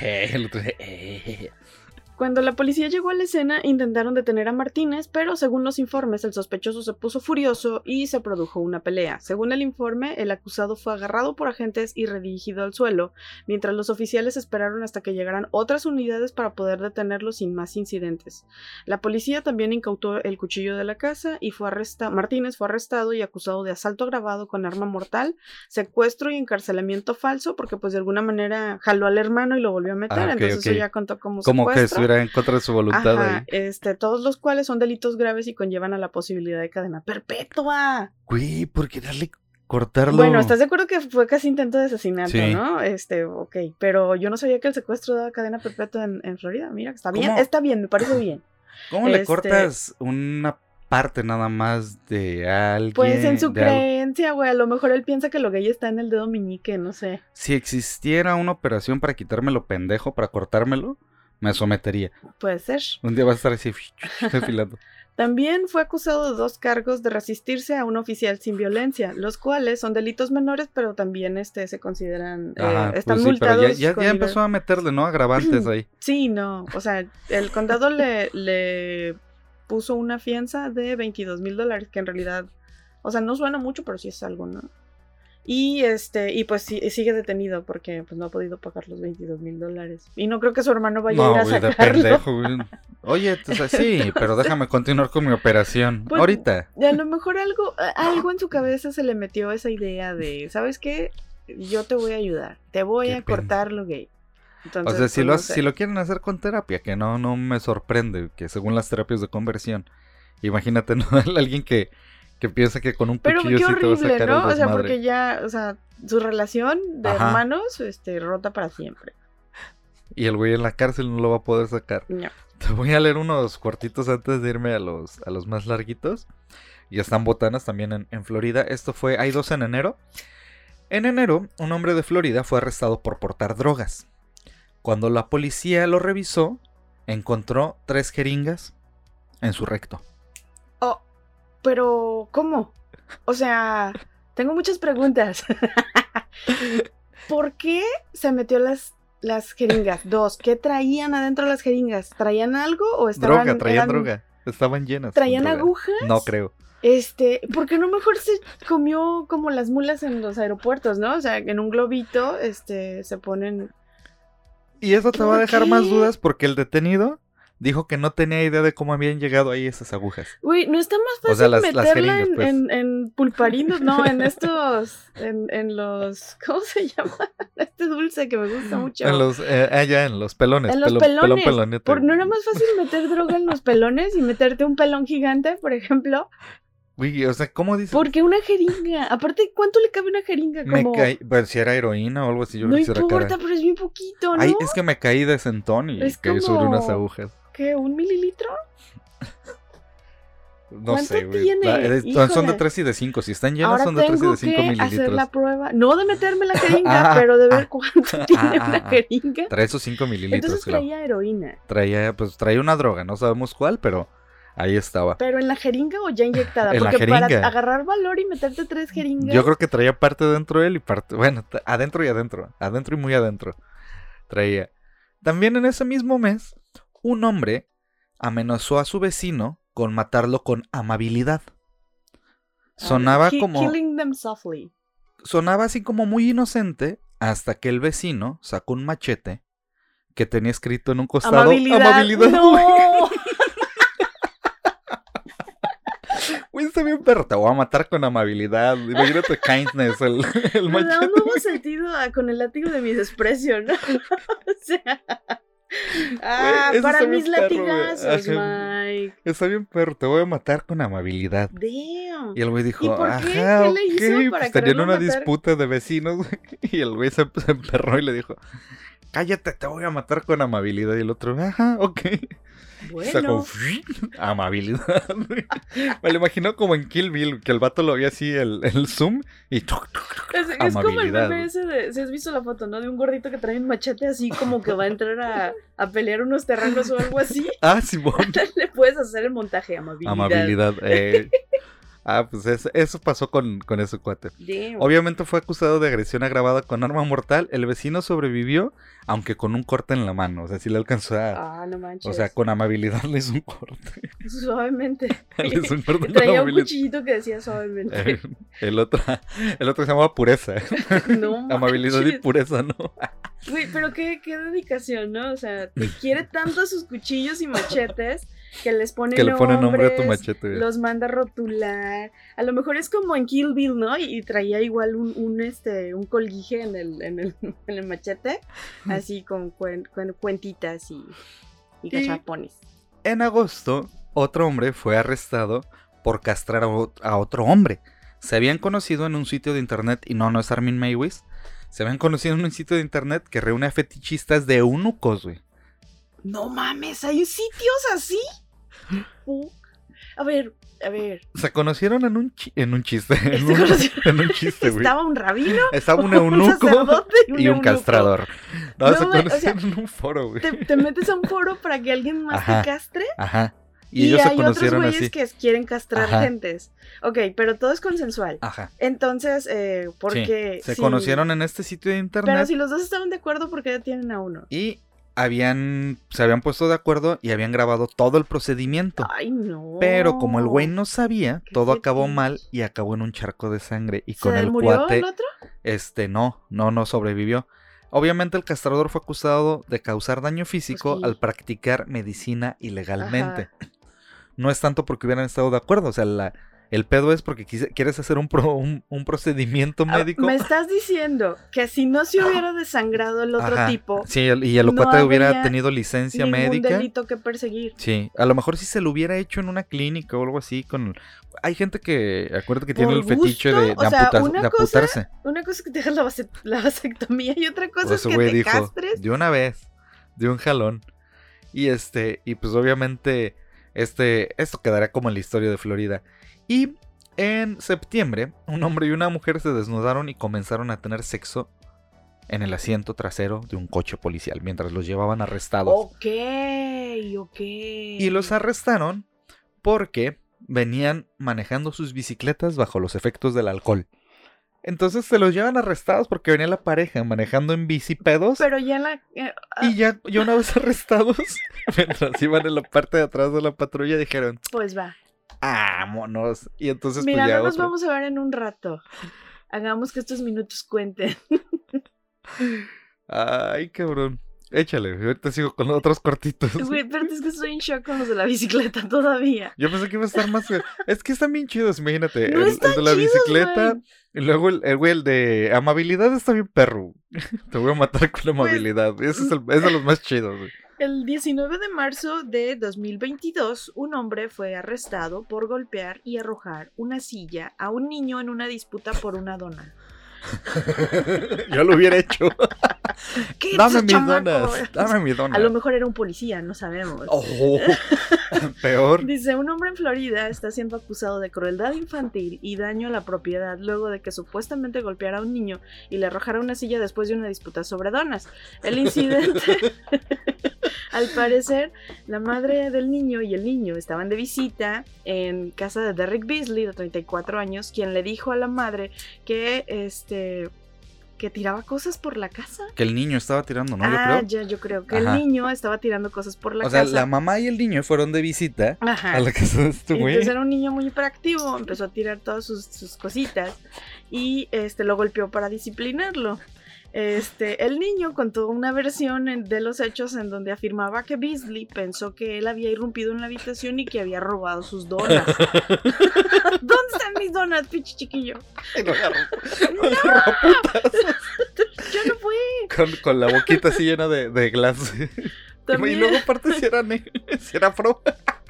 Cuando la policía llegó a la escena, intentaron detener a Martínez, pero según los informes, el sospechoso se puso furioso y se produjo una pelea. Según el informe, el acusado fue agarrado por agentes y redirigido al suelo, mientras los oficiales esperaron hasta que llegaran otras unidades para poder detenerlo sin más incidentes. La policía también incautó el cuchillo de la casa y fue arrestado. Martínez fue arrestado y acusado de asalto agravado con arma mortal, secuestro y encarcelamiento falso, porque pues de alguna manera jaló al hermano y lo volvió a meter, Ah, entonces ok. eso ya contó como Como que secuestro. Estuviera en contra de su voluntad Ajá, ahí. este, todos los cuales son delitos graves y conllevan a la posibilidad de cadena perpetua. Güey, ¿por qué darle cortarlo? Bueno, ¿estás de acuerdo que fue casi intento de asesinato, Sí. no? Este, ok, pero yo no sabía que el secuestro daba cadena perpetua en, en Florida. Mira, está bien, ¿Cómo? está bien, me parece bien. ¿Cómo le este- cortas una parte nada más de alguien? Pues en su creencia, güey, a lo mejor él piensa que lo gay está en el dedo meñique, no sé. Si existiera una operación para quitármelo pendejo, para cortármelo, me sometería. Puede ser. Un día vas a estar así, afilando. También fue acusado de dos cargos de resistirse a un oficial sin violencia, los cuales son delitos menores, pero también este, se consideran, eh, están pues sí, pero multados. ya, ya, ya empezó a meterle, ¿no? Agravantes ahí. Sí, no, o sea, el condado le, le puso una fianza de 22 mil dólares, que en realidad, o sea, no suena mucho, pero sí es algo, ¿no? Y este, y pues sí, sigue detenido porque pues no ha podido pagar los 22 mil dólares. Y no creo que su hermano vaya a ir a güey, de sacarlo. pendejo, güey. Oye, sí, pero déjame continuar con mi operación. Pues, Ahorita. A lo mejor algo, algo en su cabeza se le metió esa idea de, ¿sabes qué? Yo te voy a ayudar, te voy Qué a cortar lo gay. Entonces, o sea, si pues, lo, no hace- sé. si lo quieren hacer con terapia, que no, no me sorprende, que según las terapias de conversión, imagínate, ¿no? Alguien que, que piensa que con un Pero cuchillo qué sí te va a horrible, sacar ¿no? el O sea, porque ya, o sea, su relación de Ajá. hermanos, este, rota para siempre. Y el güey en la cárcel no lo va a poder sacar. No. Te voy a leer unos cuartitos antes de irme a los, a los más larguitos. Y están botanas también en, en Florida. Esto fue, hay dos en enero. En enero, un hombre de Florida fue arrestado por portar drogas. Cuando la policía lo revisó, encontró tres jeringas en su recto. Pero, ¿cómo? O sea, tengo muchas preguntas. ¿Por qué se metió las, las jeringas? Dos, ¿qué traían adentro las jeringas? ¿Traían algo o estaban... droga, traían eran- droga. Estaban llenas. ¿Traían agujas? No creo. Este, ¿por qué no mejor se comió como las mulas en los aeropuertos, no? O sea, en un globito, este, se ponen... Y eso te va a ¿Por dejar más dudas porque el detenido dijo que no tenía idea de cómo habían llegado ahí esas agujas. Güey, ¿no está más O fácil sea, las- las meterla jeringas, pues. en, en pulparinos? No, en estos, en, en los, ¿cómo se llama? Este dulce que me gusta mucho. En los, eh, allá en los pelones. En los pelón- pelones. pelón. Por, ¿No era más fácil meter droga en los pelones y meterte un pelón gigante, por ejemplo? Güey, o sea, ¿cómo dices? Porque una jeringa. Aparte, ¿cuánto le cabe una jeringa? Me Como... caí, pues si era heroína o algo así, yo no importa, cara. pero es bien poquito, ¿no? Ay, es que me caí de sentón y Es caí sobre como- unas agujas. ¿Qué? ¿Un mililitro? No ¿Cuánto sé, güey. La- es- son de Híjole. 3 y de 5. Si están llenas Ahora son de 3 y de 5 que hacer mililitros. la prueba. No de meterme la jeringa, Ah, pero de ver ah, cuánto ah, tiene ah, una ah. jeringa. 3 o 5 mililitros, Entonces traía heroína. Traía, pues traía una droga, no sabemos cuál, pero ahí estaba. ¿Pero en la jeringa o ya inyectada? En la Porque para jeringa. agarrar valor y meterte tres jeringas. Yo creo que traía parte dentro de él y parte, bueno, adentro y adentro, adentro y muy adentro. Traía. También en ese mismo mes, un hombre amenazó a su vecino con matarlo con amabilidad. Sonaba Ki- como Killing them softly. sonaba así como muy inocente hasta que el vecino sacó un machete que tenía escrito en un costado Amabilidad. amabilidad. No. Güey, está bien perro, te voy a matar con amabilidad. Imagínate kindness, el, el Me da machete. un nuevo sentido a- con el látigo de mi desprecio, ¿no? o sea. Ah, para mis perro, latigazos. Mike. Está bien perro, te voy a matar con amabilidad. Damn. Y el güey dijo, ¿Y por qué? ajá, ¿Qué le hizo ok", para pues tenían quererlo una matar? disputa de vecinos, y el güey se, se emperró y le dijo, cállate, te voy a matar con amabilidad. Y el otro, ajá, ok. Sacó Bueno. amabilidad. Me lo imagino como en Kill Bill, que el vato lo veía así, el, el zoom, y tuc, tuc, tuc, Es, es como el ese de. Si has visto la foto, ¿no? De un gordito que trae un machete así como que va a entrar a, a pelear unos terrenos o algo así. Ah, Simón. Le puedes hacer el montaje, amabilidad. Amabilidad. eh. Ah, pues eso, eso pasó con, con ese cuate. Damn. Obviamente fue acusado de agresión agravada con arma mortal. El vecino sobrevivió, aunque con un corte en la mano. O sea, sí le alcanzó a. Ah, no manches. O sea, con amabilidad le hizo un corte. Suavemente. le hizo un corte Traía un cuchillito que decía suavemente. Eh, el otro, el otro se llamaba pureza. no Amabilidad y pureza, ¿no? Güey, pero qué, qué dedicación, ¿no? O sea, te quiere tanto a sus cuchillos y machetes que les pone Que le pone nombre a tu machete. Los manda a rotular. A lo mejor es como en Kill Bill, ¿no? Y, y traía igual un, un, este, un colguije en el, en el, en el machete. Así con, cuen- cuentitas y, y Y- cachapones. En agosto, otro hombre fue arrestado por castrar a otro hombre. Se habían conocido en un sitio de internet, y no, no es Armin Maywis. Se habían conocido en un sitio de internet que reúne a fetichistas de eunucos, güey. No mames, ¿hay sitios así? Fuck. A ver, a ver. Se conocieron en un, chi- en un chiste. En Se un, conocieron- en un chiste, güey. Estaba un rabino, Estaba un un eunuco sacerdote y un, y un eunuco. castrador. No, No, se güey, o conocieron en un foro, güey. Te, te metes a un foro para que alguien más Ajá. te castre. Ajá. Y, Y, ellos se hay otros conocieron güeyes así. que quieren castrar Ajá. gentes. Ok, pero todo es consensual. Ajá. Entonces, eh, porque. Se si- conocieron en este sitio de internet. Pero si los dos estaban de acuerdo, porque ya tienen a uno? Y habían, se habían puesto de acuerdo y habían grabado todo el procedimiento. Ay, no. Pero como el güey no sabía, todo acabó mal y acabó en un charco de sangre. Y ¿Se con el murió cuate, el otro? este, no, no, no sobrevivió. Obviamente el castrador fue acusado de causar daño físico sí. al practicar medicina ilegalmente. No es tanto porque hubieran estado de acuerdo, o sea, la, el pedo es porque quise- quieres hacer un, pro- un, un procedimiento Ah, médico. Me estás diciendo que si no se hubiera desangrado el otro Ajá, tipo, Sí, y el no cuate hubiera tenido licencia ningún médica. delito que perseguir. Sí, a lo mejor si se lo hubiera hecho en una clínica o algo así con... Hay gente que, acuérdate que tiene el ¿Por fetiche de, de? O sea, una de cosa amputarse. Una cosa es que te hagas la, vase- la vasectomía y otra cosa es que te dijo, castres. de una vez, de un jalón. Y este, y pues obviamente, este, esto quedará como en la historia de Florida. Y en septiembre, un hombre y una mujer se desnudaron y comenzaron a tener sexo en el asiento trasero de un coche policial mientras los llevaban arrestados. Ok, ok. Y los arrestaron porque venían manejando sus bicicletas bajo los efectos del alcohol. Entonces se los llevan arrestados porque venía la pareja manejando en bici pedos. Pero ya en la... eh, ah, Y ya, ya una vez arrestados, mientras iban en la parte de atrás de la patrulla, dijeron, pues va. ¡Vámonos! Y entonces Mira, pues ya no nos otro- vamos a ver en un rato. Hagamos que estos minutos cuenten. Ay, cabrón. Échale, ahorita sigo con otros cortitos. Güey, pero es que estoy en shock con los de la bicicleta todavía. Yo pensé que iba a estar más... Es que están bien chidos, imagínate. No el, de la chidos, bicicleta, y luego el, el güey, el de amabilidad está bien perro. Te voy a matar con Pues, amabilidad. Ese es, el, es de los más chidos, güey. El 19 de marzo de 2022, un hombre fue arrestado por golpear y arrojar una silla a un niño en una disputa por una dona. Yo lo hubiera hecho. ¿Qué Dame mis chamaco? donas. Dame mi dona. A lo mejor era un policía, no sabemos. Oh, peor. Dice, un hombre en Florida está siendo acusado de crueldad infantil y daño a la propiedad luego de que supuestamente golpeara a un niño y le arrojara una silla después de una disputa sobre donas. El incidente, al parecer, la madre del niño y el niño estaban de visita en casa de Derrick Beasley, de 34 años, quien le dijo a la madre que, este, que tiraba cosas por la casa. Que el niño estaba tirando, ¿no? Yo ah, creo. ya, yo creo que Ajá. el niño estaba tirando cosas por la o sea, casa. la mamá y el niño fueron de visita Ajá. a la casa de este güey. Entonces era un niño muy hiperactivo, empezó a tirar todas sus, sus cositas y este lo golpeó para disciplinarlo. Este, el niño contó una versión en- de los hechos en donde afirmaba que Beasley pensó que él había irrumpido en la habitación y que había robado sus donas. ¿Dónde están mis donas, pinche chiquillo? Putazos. Yo no fui. con, con la boquita así llena de, de glass. Y luego aparte si era negro, si era afro,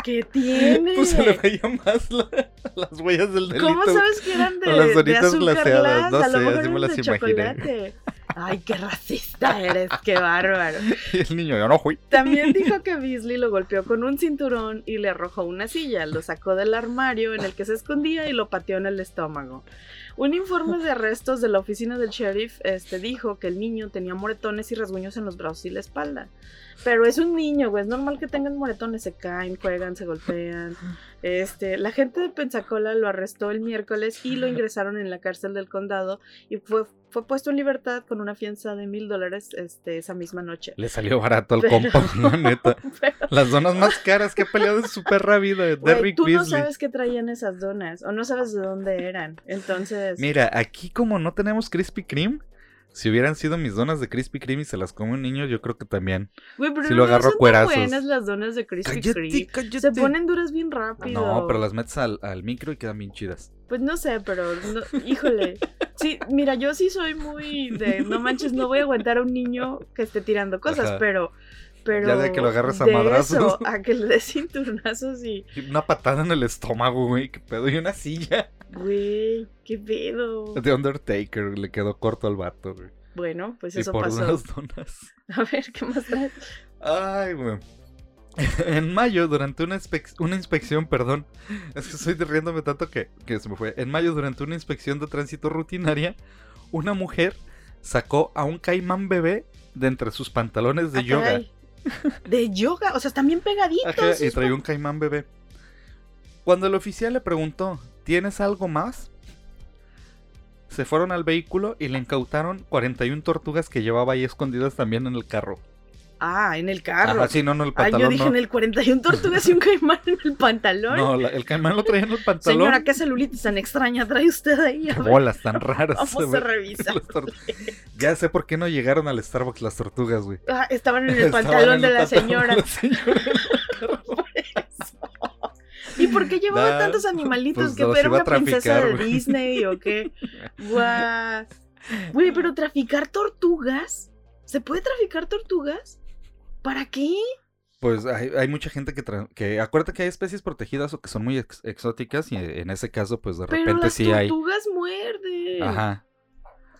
¿Qué tiene? pues se le veía más la- las huellas del delito. ¿Cómo sabes que eran de, Con las de donitas azúcar glaseadas, glass? no a lo sé, mejor así me las imaginé. chocolate. Ay, qué racista eres, qué bárbaro. Y el niño, yo no fui. También dijo que Beasley lo golpeó con un cinturón y le arrojó una silla, lo sacó del armario en el que se escondía y lo pateó en el estómago. Un informe de arrestos de la oficina del sheriff este, dijo que el niño tenía moretones y rasguños en los brazos y la espalda. Pero es un niño, güey, es normal que tengan moretones, se caen, juegan, se golpean. Este, la gente de Pensacola lo arrestó el miércoles y lo ingresaron en la cárcel del condado y fue, fue puesto en libertad con una fianza de mil dólares este, esa misma noche. Le salió barato al Pero- compa, la neta. Pero- Las donas más caras que ha peleado en su perra vida, de Güey, Derrick tú no Beasley. sabes qué traían esas donas o no sabes de dónde eran. Entonces, Mira, aquí como no tenemos Krispy Kreme, si hubieran sido mis donas de Krispy Kreme y se las come un niño, yo creo que también. güey, pero si lo no agarro son tan cuerazos. buenas las donas de Krispy Cállate, Kreme. cállate. Se ponen duras bien rápido. No, pero las metes al, al micro y quedan bien chidas. Pues no sé, pero no- híjole. Sí, mira, yo sí soy muy de no manches, no voy a aguantar a un niño que esté tirando cosas, Ajá. pero pero Ya de que lo agarres a de madrazos. eso a que le des cinturnazos y Y Una patada en el estómago, güey, que pedo. Y una silla güey, qué pedo. de Undertaker. Le quedó corto al vato, güey. Bueno, pues y eso por pasó. unas donas. A ver, ¿qué más traes? Ay, güey. En mayo, durante una, inspec- una inspección, perdón, es que estoy riéndome tanto que, que se me fue. En mayo, durante una inspección de tránsito rutinaria, una mujer sacó a un caimán bebé de entre sus pantalones de Ah, yoga. caray. De yoga, o sea, están bien pegaditos. Ajá, y traía un caimán bebé. Cuando el oficial le preguntó, ¿tienes algo más? Se fueron al vehículo y le incautaron 41 tortugas que llevaba ahí escondidas también en el carro. Ah, en el carro. Ajá, sí, no, no, el pantalón yo dije no. en el 41 tortugas y un caimán en el pantalón. No, la- el caimán lo traía en el pantalón. Señora, ¿qué celulitis tan extraña trae usted ahí? Qué bolas tan raras. Vamos a revisar. Ya sé por qué no llegaron al Starbucks las tortugas, güey. Ah, estaban en el Estaban pantalón en de la pantalón señora. de la señora. ¿Y por qué llevaba Nah, tantos animalitos? pues ¿Que era una princesa de. Disney o qué? Guau. Güey, pero traficar tortugas. ¿Se puede traficar tortugas? ¿Para qué? Pues hay, hay mucha gente que, que... Acuérdate que hay especies protegidas o que son muy ex- exóticas y en ese caso, pues de Pero repente las sí hay... tortugas muerden. Ajá.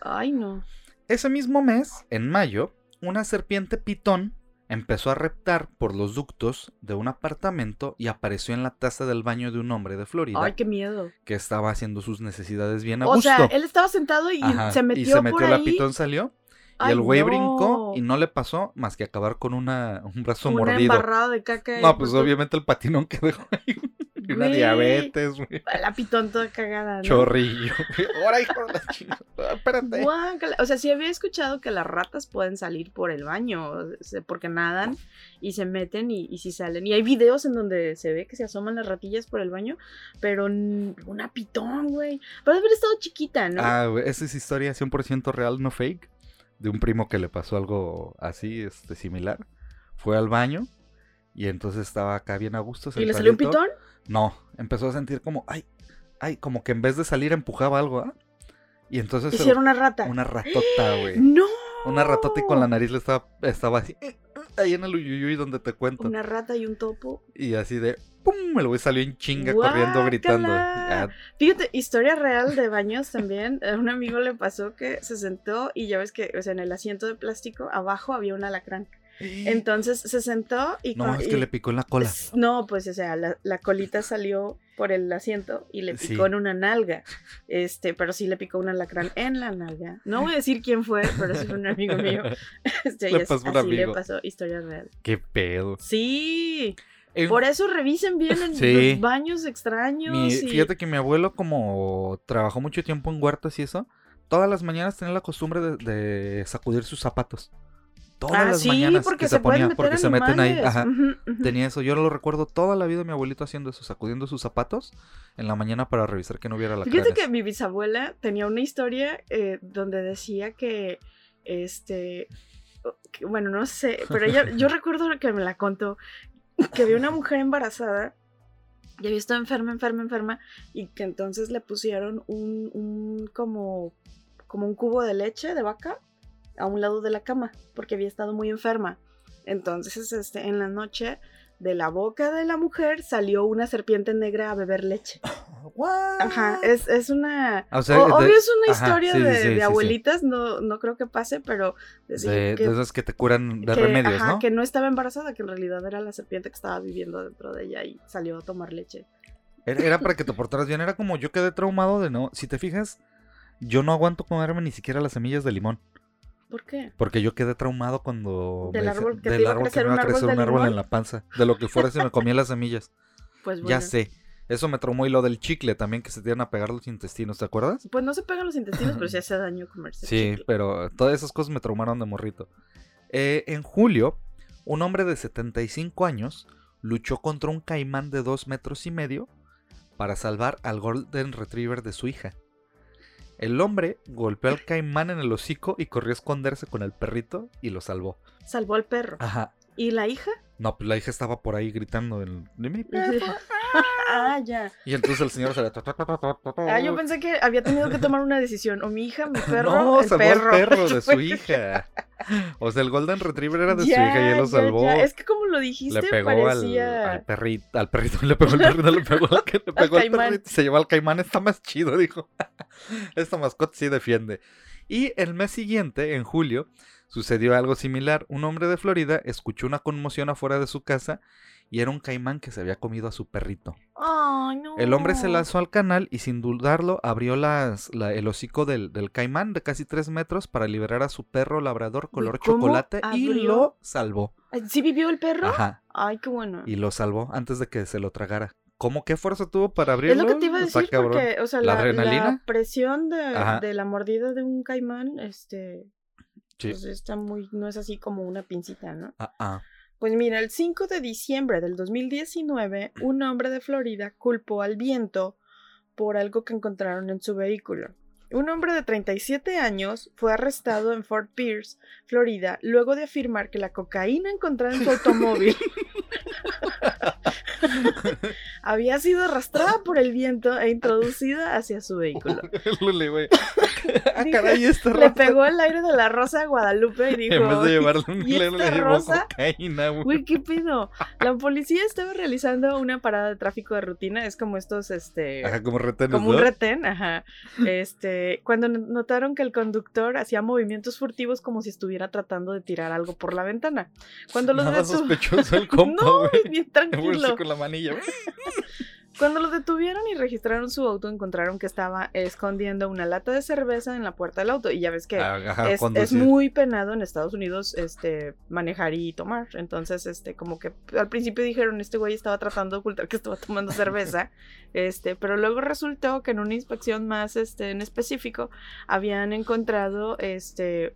Ay, no. Ese mismo mes, en mayo, una serpiente pitón empezó a reptar por los ductos de un apartamento y apareció en la taza del baño de un hombre de Florida Ay, qué miedo. que estaba haciendo sus necesidades bien a O gusto. sea, él estaba sentado y Ajá, se metió, y se metió por la ahí. pitón, salió y Ay, el güey no. brincó y no le pasó más que acabar con una, un brazo Una mordido. embarrada de caca. No, pues por tu- obviamente el patinón que dejó ahí. Una diabetes, güey. La pitón toda cagada, ¿no? Chorrillo. Ahora, hijo de la Espérate. Guácala. O sea, sí había escuchado que las ratas pueden salir por el baño, porque nadan y se meten y, y sí salen. Y hay videos en donde se ve que se asoman las ratillas por el baño, pero una pitón, güey. Puede haber estado chiquita, ¿no? Ah, güey, esa es historia 100% real, no fake. De un primo que le pasó algo así, este, similar. Fue al baño y entonces estaba acá bien a gusto. ¿Y le salió un pitón? No, empezó a sentir como, ay, ay, como que en vez de salir empujaba algo, ¿ah? Y entonces se- Hicieron una rata. una ratota, güey. ¡No! Una ratota y con la nariz le estaba, estaba así, eh, eh, ahí en el uyuyuy donde te cuento. Una rata y un topo. Y así de, ¡pum! El güey salió en chinga corriendo, gritando. Ya, Fíjate, historia real de baños también. A un amigo le pasó que se sentó y ya ves que, o sea, en el asiento de plástico abajo había un alacrán. Entonces se sentó y... no, es y- que le picó en la cola. No, pues, o sea, la, la colita salió por el asiento y le picó Sí. en una nalga. Este, pero sí le picó un alacrán en la nalga. No voy a decir quién fue, pero sí fue un amigo mío. Este, Le pasó un así le amigo. pasó, historia real. Qué pedo. Sí, por eso revisen bien en Sí. los baños extraños. mi- y- Fíjate que mi abuelo, como trabajó mucho tiempo en huertas y eso, todas las mañanas tenía la costumbre de, de sacudir sus zapatos. Todas Ah, las sí, mañanas porque que se, ponía, meter porque se meten ahí. Tenía eso, yo lo recuerdo toda la vida mi abuelito haciendo eso, sacudiendo sus zapatos en la mañana para revisar que no hubiera la Fíjate que mi bisabuela tenía una historia eh, donde decía que, este, que- bueno, no sé, pero ella, yo recuerdo que me la contó, que había una mujer embarazada y había estado enferma, enferma, enferma, y que entonces le pusieron un, un como, como un cubo de leche de vaca a un lado de la cama, porque había estado muy enferma. Entonces, este, en la noche, de la boca de la mujer salió una serpiente negra a beber leche. Ajá, es, es una... O sea, o- de- obvio es una ajá, historia sí, de, sí, de sí, sí. abuelitas, No, no creo que pase, pero... de, que, de esas que te curan de que- remedios, ajá, ¿no? que no estaba embarazada, que en realidad era la serpiente que estaba viviendo dentro de ella y salió a tomar leche. Era, era para que te portaras bien, era como yo quedé traumado de no. Si te fijas, yo no aguanto comerme ni siquiera las semillas de limón. ¿Por qué? Porque yo quedé traumado cuando. Del me- árbol que te del iba a árbol que me iba un a crecer árbol un árbol en la panza. De lo que fuera si me comía las semillas. Pues bueno. Ya sé. Eso me traumó y lo del chicle también que se te iban a pegar los intestinos, ¿te acuerdas? Pues no se pegan los intestinos, pero sí hace daño comerse. Sí, chicle. pero todas esas cosas me traumaron de morrito. Eh, en julio, un hombre de 75 años luchó contra un caimán de 2 metros y medio para salvar al Golden Retriever de su hija. El hombre golpeó al caimán en el hocico y corrió a esconderse con el perrito y lo salvó. Salvó al perro. Ajá. ¿Y la hija? No, pues la hija estaba por ahí gritando el, mi ah, ya. Y entonces el señor se le... Ah, yo pensé que había tenido que tomar una decisión. O mi hija, mi perro, no, el perro. al perro de su hija. O sea, el Golden Retriever era de su Ya, hija y él lo ya, salvó. ya. Es que como lo dijiste, le pegó parecía... al, al perrito, al perrito, le pegó al perrito, le pegó al, que le pegó al caimán. perrito, se llevó al caimán, está más chido, dijo. Esta mascota sí defiende. Y el mes siguiente, en julio, sucedió algo similar. Un hombre de Florida escuchó una conmoción afuera de su casa y era un caimán que se había comido a su perrito. Ay, no. El hombre se lanzó al canal y sin dudarlo abrió las, la- el hocico del, del caimán de casi 3 metros para liberar a su perro labrador color ¿cómo chocolate y lo salvó. Ay, ¿Sí vivió el perro? Ajá. Ay, qué bueno. Y lo salvó antes de que se lo tragara. ¿Cómo qué fuerza tuvo para abrirlo? Es lo que te iba a decir, porque, o sea, ¿La la, adrenalina? la presión de, de la mordida de un caimán, este, Sí. Pues está muy, no es así como una pincita, ¿no? Ah, ah. Pues mira, el 5 de diciembre del 2019, un hombre de Florida culpó al viento por algo que encontraron en su vehículo. Un hombre de 37 años fue arrestado en Fort Pierce, Florida, luego de afirmar que la cocaína encontrada en su automóvil había sido arrastrada por el viento e introducida hacia su vehículo. Lule, güey. ah, caray, esta Le rata. pegó el aire de la rosa de Guadalupe y dijo, En vez de llevarle un "¿Y le llevó rosa?" cocaína, güey. Güey, ¿qué pido? La policía estaba realizando una parada de tráfico de rutina. Es como estos, este. Ajá, como retenes, como un retén, ajá. Este, cuando notaron que el conductor hacía movimientos furtivos como si estuviera tratando de tirar algo por la ventana. Cuando los Nada detu- sospechoso el compa, No, güey. bien tranquilo. con la manilla. güey. Cuando lo detuvieron y registraron su auto, encontraron que estaba escondiendo una lata de cerveza en la puerta del auto. Y ya ves que Ah, Ajá, es, muy penado en Estados Unidos este manejar y tomar. Entonces, este, como que al principio dijeron, este güey estaba tratando de ocultar que estaba tomando cerveza. Este, pero luego resultó que en una inspección más este, en específico, habían encontrado este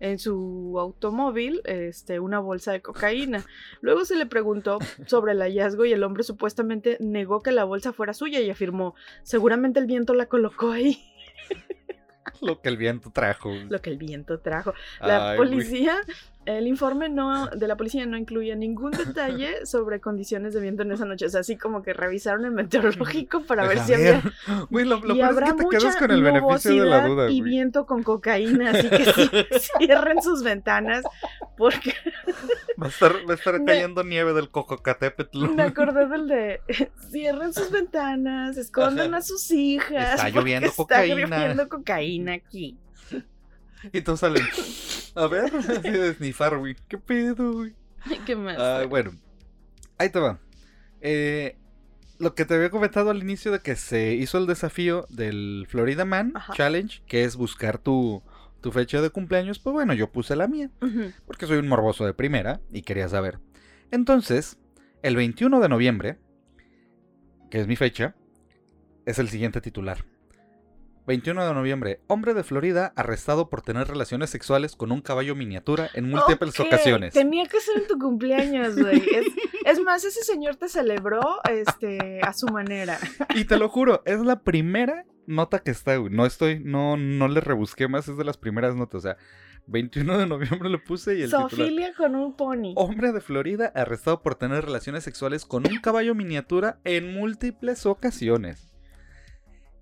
en su automóvil este, una bolsa de cocaína. Luego se le preguntó sobre el hallazgo y el hombre supuestamente negó que la bolsa fuera suya y afirmó, seguramente el viento la colocó ahí, Lo que el viento trajo. lo que el viento trajo. La Ay, policía, el informe no, de la policía no incluía ningún detalle sobre condiciones de viento en esa noche. O sea, así como que revisaron el meteorológico para ver si había. Güey, lo, lo y peor es habrá que te quedas mucha con el beneficio de la duda, y güey. viento con cocaína, así que sí, cierren sus ventanas porque Va a estar, va a estar Me- cayendo nieve del Cococatépetl. me acordé del de cierren sus ventanas, escondan a sus hijas. Está lloviendo está cocaína. lloviendo cocaína aquí. Y todos salen. A ver, así de snifar, güey. ¿Qué pedo, güey? ¿Qué más? Ah, bueno, ahí te va. Eh, lo que te había comentado al inicio de que se hizo el desafío del Florida Man Ajá. Challenge, que es buscar tu, tu fecha de cumpleaños, pues bueno, yo puse la mía, porque soy un morboso de primera y quería saber. Entonces, el 21 de noviembre, que es mi fecha, es el siguiente titular. 21 de noviembre, hombre de Florida arrestado por tener relaciones sexuales con un caballo miniatura en múltiples ocasiones. Tenía que ser en tu cumpleaños, güey. Es, es más, ese señor te celebró este, a su manera. Y te lo juro, es la primera nota que está, güey. No estoy, no, no le rebusqué más, es de las primeras notas. O sea, 21 de noviembre lo puse y el titular. Sofilia con un pony. Hombre de Florida arrestado por tener relaciones sexuales con un caballo miniatura en múltiples ocasiones.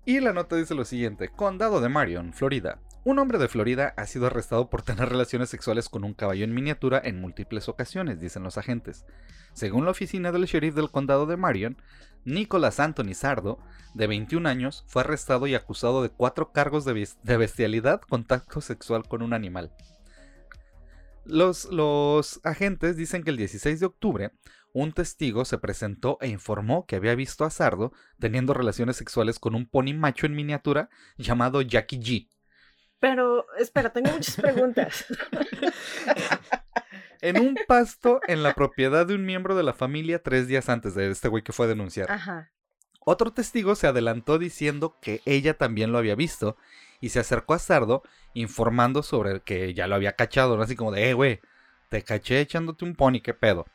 Y la nota dice lo siguiente: Condado de Marion, Florida. Un hombre de Florida ha sido arrestado por tener relaciones sexuales con un caballo en miniatura en múltiples ocasiones, dicen los agentes. Según la oficina del sheriff del condado de Marion, Nicholas Anthony Sardo, de 21 años, fue arrestado y acusado de cuatro cargos de bestialidad, contacto sexual con un animal. Los, los agentes dicen que el 16 de octubre, un testigo se presentó e informó que había visto a Sardo teniendo relaciones sexuales con un pony macho en miniatura llamado Jackie G. Pero, espera, tengo muchas preguntas. En un pasto en la propiedad de un miembro de la familia tres días antes de este güey que fue a denunciar. Ajá. Otro testigo se adelantó diciendo que ella también lo había visto y se acercó a Sardo informando sobre que ya lo había cachado, ¿no? Así como de, eh, güey, te caché echándote un pony, ¿qué pedo?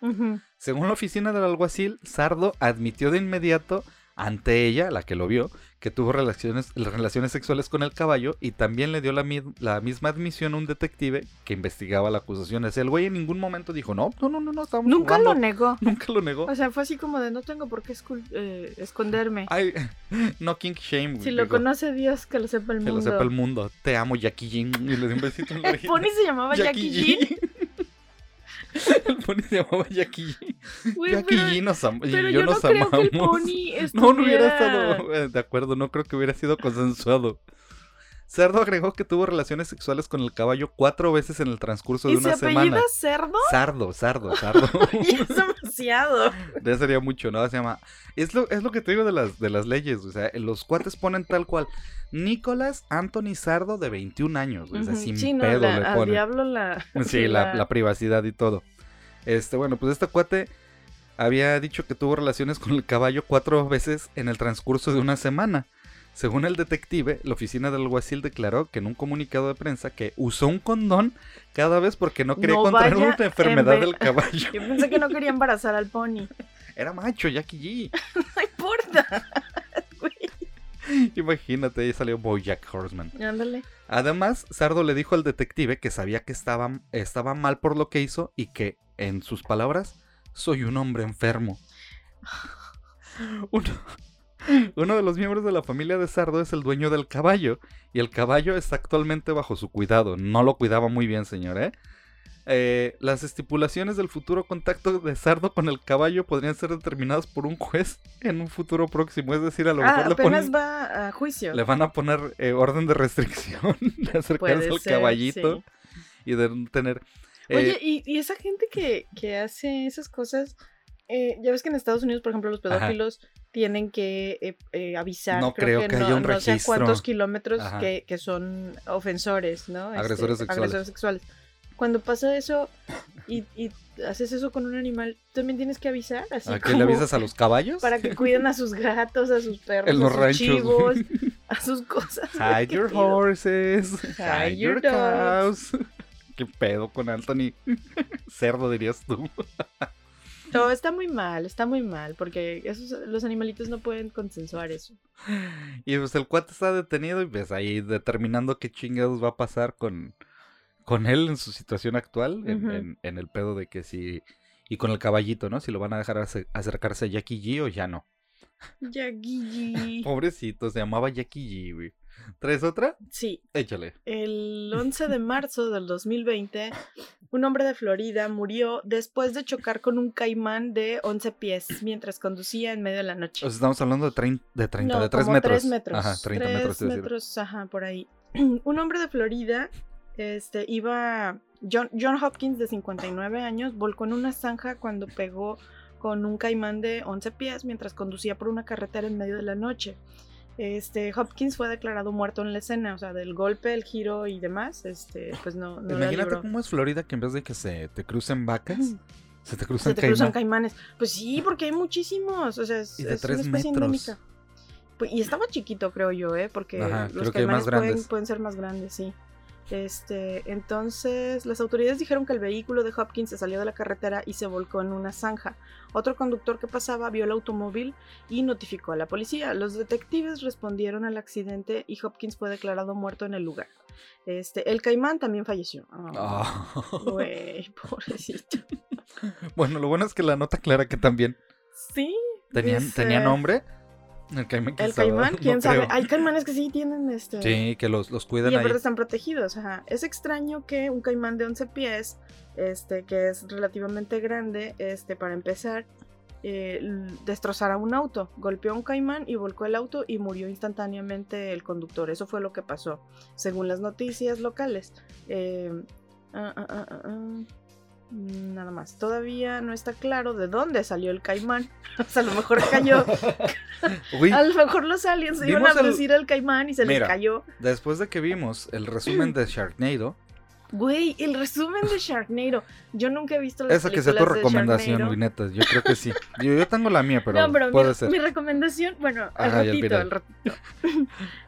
Según la oficina del alguacil, Sardo admitió de inmediato ante ella, la que lo vio, que tuvo relaciones, relaciones sexuales con el caballo y también le dio la, mi- la misma admisión a un detective que investigaba la acusación. Ese el güey en ningún momento dijo, no, no, no, no, no, estábamos Nunca lo jugando". negó. Nunca lo negó. O sea, fue así como de no tengo por qué eh, esconderme. Ay, no king shame, güey. si lo digo, conoce Dios, que lo sepa el Que mundo. lo sepa el mundo. Te amo, Jackie Jean. Y le di un besito en la El pony se llamaba Jackie Jean. El pony se llamaba Jackie. Güey, Jackie pero, Jean nos am- y pero yo yo no nos creo que el amamos. pony estuviera... No, no hubiera estado eh, de acuerdo, no creo que hubiera sido consensuado. Cerdo agregó que tuvo relaciones sexuales con el caballo cuatro veces en el transcurso de ¿Y se una apellida semana. Cerdo? Sardo, sardo, sardo. Es demasiado. ya sería mucho, ¿no? Se llama. Es lo, es lo que te digo de las, de las leyes. O sea, los cuates ponen tal cual. Nicolás Anthony Sardo de 21 años. O sea, Ujú. sin sí, no, pedo la- le al diablo la... Sí, la, la privacidad y todo. Este, bueno, pues este cuate había dicho que tuvo relaciones con el caballo cuatro veces en el transcurso de una semana. Según el detective, la oficina del alguacil declaró que en un comunicado de prensa que usó un condón cada vez porque no quería No contraer una enfermedad en del caballo. Yo pensé que no quería embarazar al pony. Era macho, Jackie G. No importa. Imagínate, ahí salió Bojack Horseman. Ándale. Además, Sardo le dijo al detective que sabía que estaba, estaba mal por lo que hizo y que, en sus palabras, soy un hombre enfermo. Uno, uno de los miembros de la familia de Sardo es el dueño del caballo y el caballo está actualmente bajo su cuidado. No lo cuidaba muy bien, señor, ¿eh? Eh, las estipulaciones del futuro contacto de Sardo con el caballo podrían ser determinadas por un juez en un futuro próximo. Es decir, a lo Ah, mejor le ponen- va a juicio. le van a poner eh, orden de restricción de acercarse al caballito sí. y de tener. eh, Oye, y, y esa gente que, que hace esas cosas, ya ves que en Estados Unidos, por ejemplo, los Ajá. Tienen que eh, eh, avisar, No creo que no, haya un no sé registro. cuántos kilómetros que, que son ofensores, ¿no? Este, Agresores sexuales. agresores sexuales. Cuando pasa eso y, y haces eso con un animal, también tienes que avisar, así ¿A qué le avisas a los caballos? para que cuiden a sus gatos, a sus perros, En los a sus ranchos. chivos, a sus cosas. Hide your pedo. horses. Hide Hide your your cows. ¿Qué pedo con Anthony? Cerdo dirías tú. No, está muy mal, está muy mal, porque esos, los animalitos no pueden consensuar eso. Y pues el cuate está detenido y pues ahí determinando qué chingados va a pasar con, con él en su situación actual, en, en- en el pedo de que si... Y con el caballito, ¿no? Si lo van a dejar ace- acercarse a Jackie G o ya no. Ya, Guille. Pobrecito, se llamaba Jackie G, güey. ¿Traes otra? Sí, Échale. el 11 de marzo del 2020, un hombre de Florida murió después de chocar con un caimán de 11 pies mientras conducía en medio de la noche. O sea, estamos hablando de, trein- de 30, No, de 3 como metros. tres metros. Ajá, 30 Tres metros. metros, ajá, por ahí. Un hombre de Florida, este, iba... John, John Hopkins, de 59 años, volcó en una zanja cuando pegó con un caimán de 11 pies mientras conducía por una carretera en medio de la noche. Este, Hopkins fue declarado muerto en la escena, o sea, del golpe, el giro y demás, este, pues no, no Imagínate cómo es Florida que en vez de que se te crucen vacas, se te cruzan Se te cruzan caimanes. Pues sí, porque hay muchísimos. O sea, es, Y de es tres una especie metros. endémica. Pues, y estaba chiquito, creo yo, ¿eh? Porque Ajá, los caimanes pueden ser más grandes, sí. Este, entonces, las autoridades dijeron que el vehículo de Hopkins se salió de la carretera y se volcó en una zanja. Otro conductor que pasaba vio el automóvil y notificó a la policía. Los detectives respondieron al accidente y Hopkins fue declarado muerto en el lugar. Este, el caimán también falleció. Ah, Ah. Güey, pobrecito. bueno, lo bueno es que la nota clara que también Sí. tenían, dice- tenía nombre. El caimán, quién El sabe, caimán, no quién sabe. creo. Hay caimanes que sí tienen este. Sí, que los, los cuidan y ahí. aparte están protegidos. Ajá. Es extraño que un caimán de 11 pies, este, que es relativamente grande, este, para empezar, eh, destrozara un auto. Golpeó a un caimán y volcó el auto y murió instantáneamente el conductor. Eso fue lo que pasó, según las noticias locales. Eh, ah, ah, ah, ah, ah. Nada más. Todavía no está claro de dónde salió el caimán. O sea, a lo mejor cayó. Uy, A lo mejor los aliens se iban a Vimos el- al caimán y se Mira. les cayó. después de que vimos el resumen de Sharknado, Güey, el resumen de Sharknado. Yo nunca he visto las esa que sea tu recomendación, neta, yo creo que sí. Yo, yo tengo la mía, pero, no, pero puede mi, ser. mi recomendación, bueno, al Ajá, al ratito, al ratito.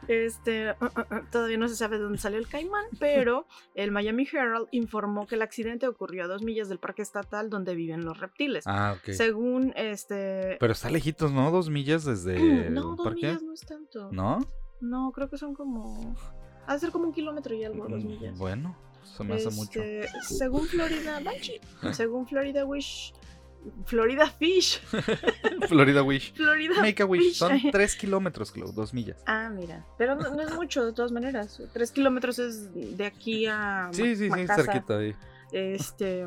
Este, uh, uh, uh, todavía no se sabe de dónde salió el caimán, pero el Miami Herald informó que el accidente ocurrió a dos millas del parque estatal donde viven los reptiles. Ah, ok. Según este. Pero está lejitos, ¿no? Dos millas desde no, el dos parque. millas no es tanto. ¿No? No, creo que son como. Ha de ser como un kilómetro y algo, dos Mm, millas. Bueno, se me hace mucho. Este, Según Florida Banshee, según Florida Wish, Florida Fish, Florida Wish. Florida Make a wish. Fish. Son tres kilómetros, Clau, dos millas. Ah, mira, pero no, no es mucho de todas maneras. Tres kilómetros es de aquí a Sí, sí, sí, Macasa. cerquita ahí. Este,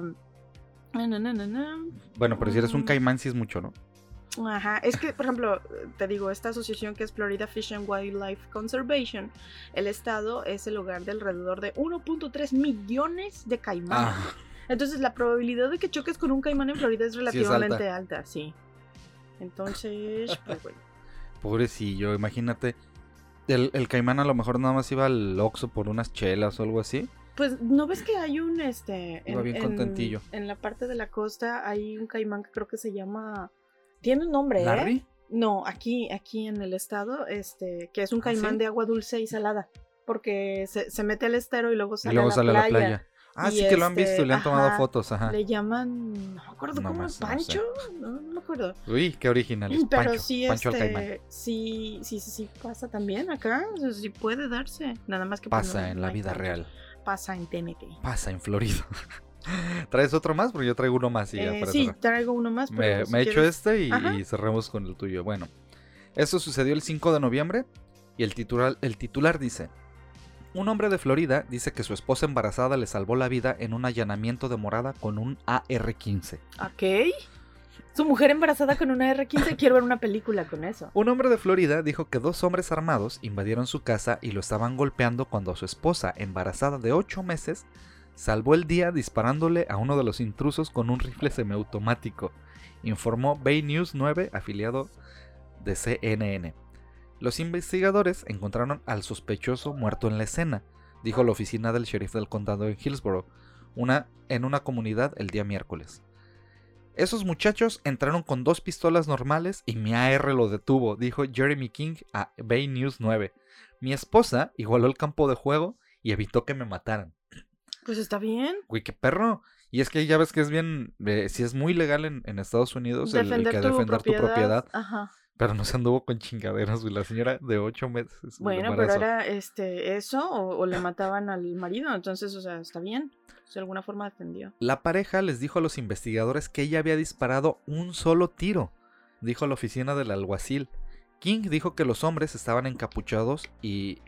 na, na, na, na, na. Bueno, pero si eres un Mm. caimán, sí es mucho, ¿no? Ajá, es que, por ejemplo, te digo, esta asociación que es Florida Fish and Wildlife Conservation, el estado es el hogar de alrededor de 1.3 millones de caimanes. Ah, Entonces la probabilidad de que choques con un caimán en Florida es es relativamente alta. sí. Entonces, pues bueno. pobrecillo, imagínate. El, el caimán a lo mejor nada más iba al Oxxo por unas chelas o algo así. Pues, ¿no ves que hay un, este... Iba bien contentillo. En la parte de la costa hay un caimán que creo que se llama... Tiene un nombre, ¿eh? ¿Larry? No, aquí, aquí en el estado, este, que es un ¿Ah, caimán sí? de agua dulce y salada. Porque se, se mete al estero y luego Y sale, luego a, la sale playa. a la playa. Ah, Y sí que lo han este, visto y le han tomado ajá, fotos, ajá. Le llaman, no me acuerdo No cómo, más, no sé. Pancho, no, no me acuerdo. Uy, qué original. es Pero Pancho, sí, Pancho caimán. este, sí, sí, sí, sí, pasa también acá, sí puede darse, nada más que pues, Pasa en la vida real. Pasa en TNT. Pasa en Florida. ¿Traes otro más? Porque yo traigo uno más y ya Eh, para sí, cerrar. traigo uno más, pero Me, si me echo este y, y cerramos con el tuyo. Bueno, esto sucedió el 5 de noviembre y el titular, el titular dice, un hombre de Florida dice que su esposa embarazada le salvó la vida en un allanamiento de morada con un AR-15. Ok. Su mujer embarazada con una R15, quiero ver una película con eso. Un hombre de Florida dijo que dos hombres armados invadieron su casa y lo estaban golpeando cuando su esposa, embarazada de 8 meses, salvó el día disparándole a uno de los intrusos con un rifle semiautomático, informó Bay News 9, afiliado de CNN. Los investigadores encontraron al sospechoso muerto en la escena, dijo la oficina del sheriff del condado en Hillsborough, una, en una comunidad el día miércoles. Esos muchachos entraron con dos pistolas normales y mi AR lo detuvo, dijo Jeremy King a Bay News 9. Mi esposa igualó el campo de juego y evitó que me mataran. Pues está bien. Güey, qué perro. Y es que ya ves que es bien, eh, si es muy legal en, en Estados Unidos el, que tu, defender propiedad. tu propiedad, Aja. pero no se anduvo con chingaderas, güey. La señora de ocho meses. Bueno, pero era este eso o, o le mataban al marido, entonces, o sea, está bien. De alguna forma defendió. La pareja les dijo a los investigadores que ella había disparado un solo tiro, dijo la oficina del alguacil. King dijo que los hombres estaban encapuchados y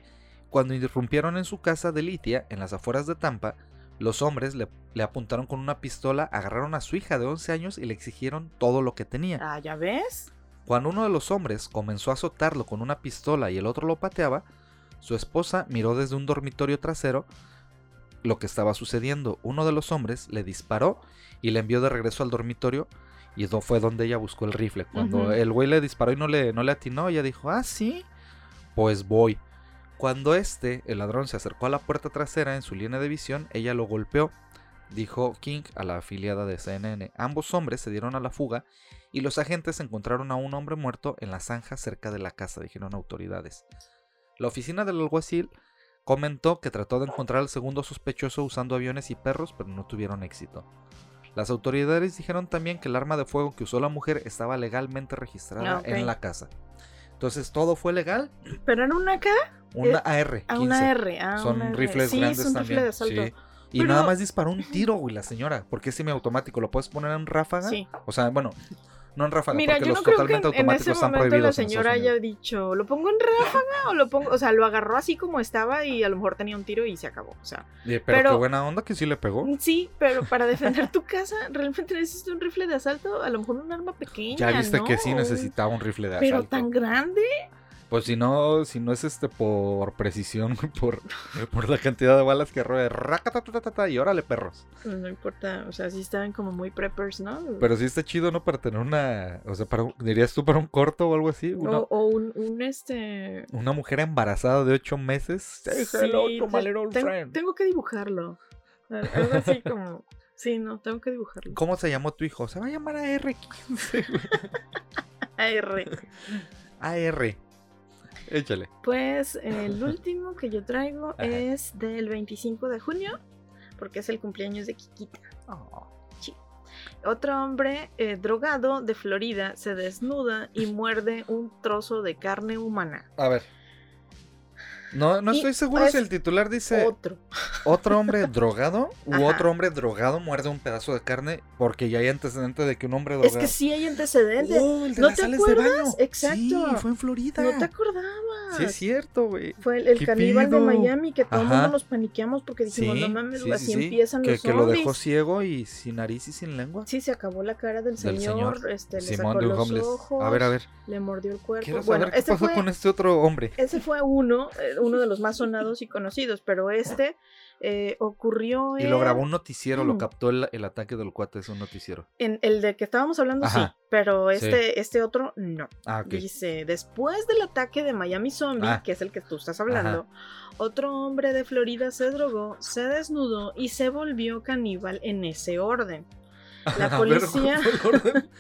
cuando irrumpieron en su casa de Litia, en las afueras de Tampa, los hombres le, le apuntaron con una pistola, agarraron a su hija de 11 años y le exigieron todo lo que tenía. Ah, ¿ya ves? Cuando uno de los hombres comenzó a azotarlo con una pistola y el otro lo pateaba, su esposa miró desde un dormitorio trasero lo que estaba sucediendo. Uno de los hombres le disparó y le envió de regreso al dormitorio y fue donde ella buscó el rifle. Cuando el güey le disparó y no le, no le atinó, ella dijo, ah, sí, pues voy. Cuando este, el ladrón, se acercó a la puerta trasera en su línea de visión, ella lo golpeó, dijo King a la afiliada de CNN. Ambos hombres se dieron a la fuga y los agentes encontraron a un hombre muerto en la zanja cerca de la casa, dijeron autoridades. La oficina del alguacil comentó que trató de encontrar al segundo sospechoso usando aviones y perros, pero no tuvieron éxito. Las autoridades dijeron también que el arma de fuego que usó la mujer estaba legalmente registrada Ah, en la casa. Entonces todo fue legal. Pero en una acá, Una Eh, AR. a una 15. R. Ah, Son una R. rifles sí, grandes es un también. rifle de asalto. sí. Y Pero- nada más disparó un tiro, güey, la señora. Porque es semiautomático. ¿Lo puedes poner en ráfaga? Sí. O sea, bueno, no en ráfaga, Mira, porque yo los no creo que totalmente en, en automáticos ese están momento la en señora haya dicho, ¿lo pongo en ráfaga o lo pongo? O sea, lo agarró así como estaba y a lo mejor tenía un tiro y se acabó. O sea, pero, pero- qué buena onda que sí le pegó. sí, pero para defender tu casa, realmente necesitas un rifle de asalto, a lo mejor un arma pequeña. Ya viste ¿no? que sí necesitaba un rifle de Pero asalto. tan grande. Pues si no, si no es este por precisión, por, por la cantidad de balas que racatatatata, y órale perros. Pues no importa, o sea, sí estaban como muy preppers, ¿no? Pero sí está chido, ¿no? Para tener una, o sea, para, dirías tú para un corto o algo así, una, o, o un, un este... una mujer embarazada de ocho meses. Hello Sí, to my te- little tengo, friend. tengo que dibujarlo. Al- Algo así como... Sí, no, tengo que dibujarlo. ¿Cómo se llamó tu hijo? Se va a llamar AR15. güey. AR. AR. Échale. Pues el último que yo traigo Ajá. es del 25 de junio, porque es el cumpleaños de Kikita. Oh. Otro hombre eh, drogado de Florida se desnuda y muerde un trozo de carne humana. A ver. No, no Y estoy seguro es si el titular dice Otro. otro hombre drogado u Ajá. otro hombre drogado muerde un pedazo de carne porque ya hay antecedente de que un hombre Es drogado. que sí hay antecedentes. Oh, el de ¿No las te sales de acuerdas? baño. Exacto. Sí, fue en Florida. No te acordabas. Sí, es cierto, güey. Fue el, el ¿Qué caníbal de pido? Miami que todo el mundo nos paniqueamos porque dijimos, Sí, no mames, sí, así sí, sí. empiezan que, los que lo dejó zombies. ciego y sin nariz y sin lengua. Sí, se acabó la cara del Del señor, señor este, le Simón sacó de los homeless. ojos, A ver, a ver. le mordió el cuerpo. Quiero bueno, saber qué ese pasó fue, con este otro hombre. ese fue uno, eh, uno de los más sonados y conocidos, pero este eh, ocurrió Y en, lo grabó un noticiero, lo Mm. captó el, el ataque del cuate, es un noticiero. en el de que estábamos hablando, sí, pero Sí. este, este otro no. Ah. Dice, después del ataque de Miami Zombie, Ah. que es el que tú estás hablando, otro hombre de Florida se drogó, se desnudó y se volvió caníbal en ese orden. La policía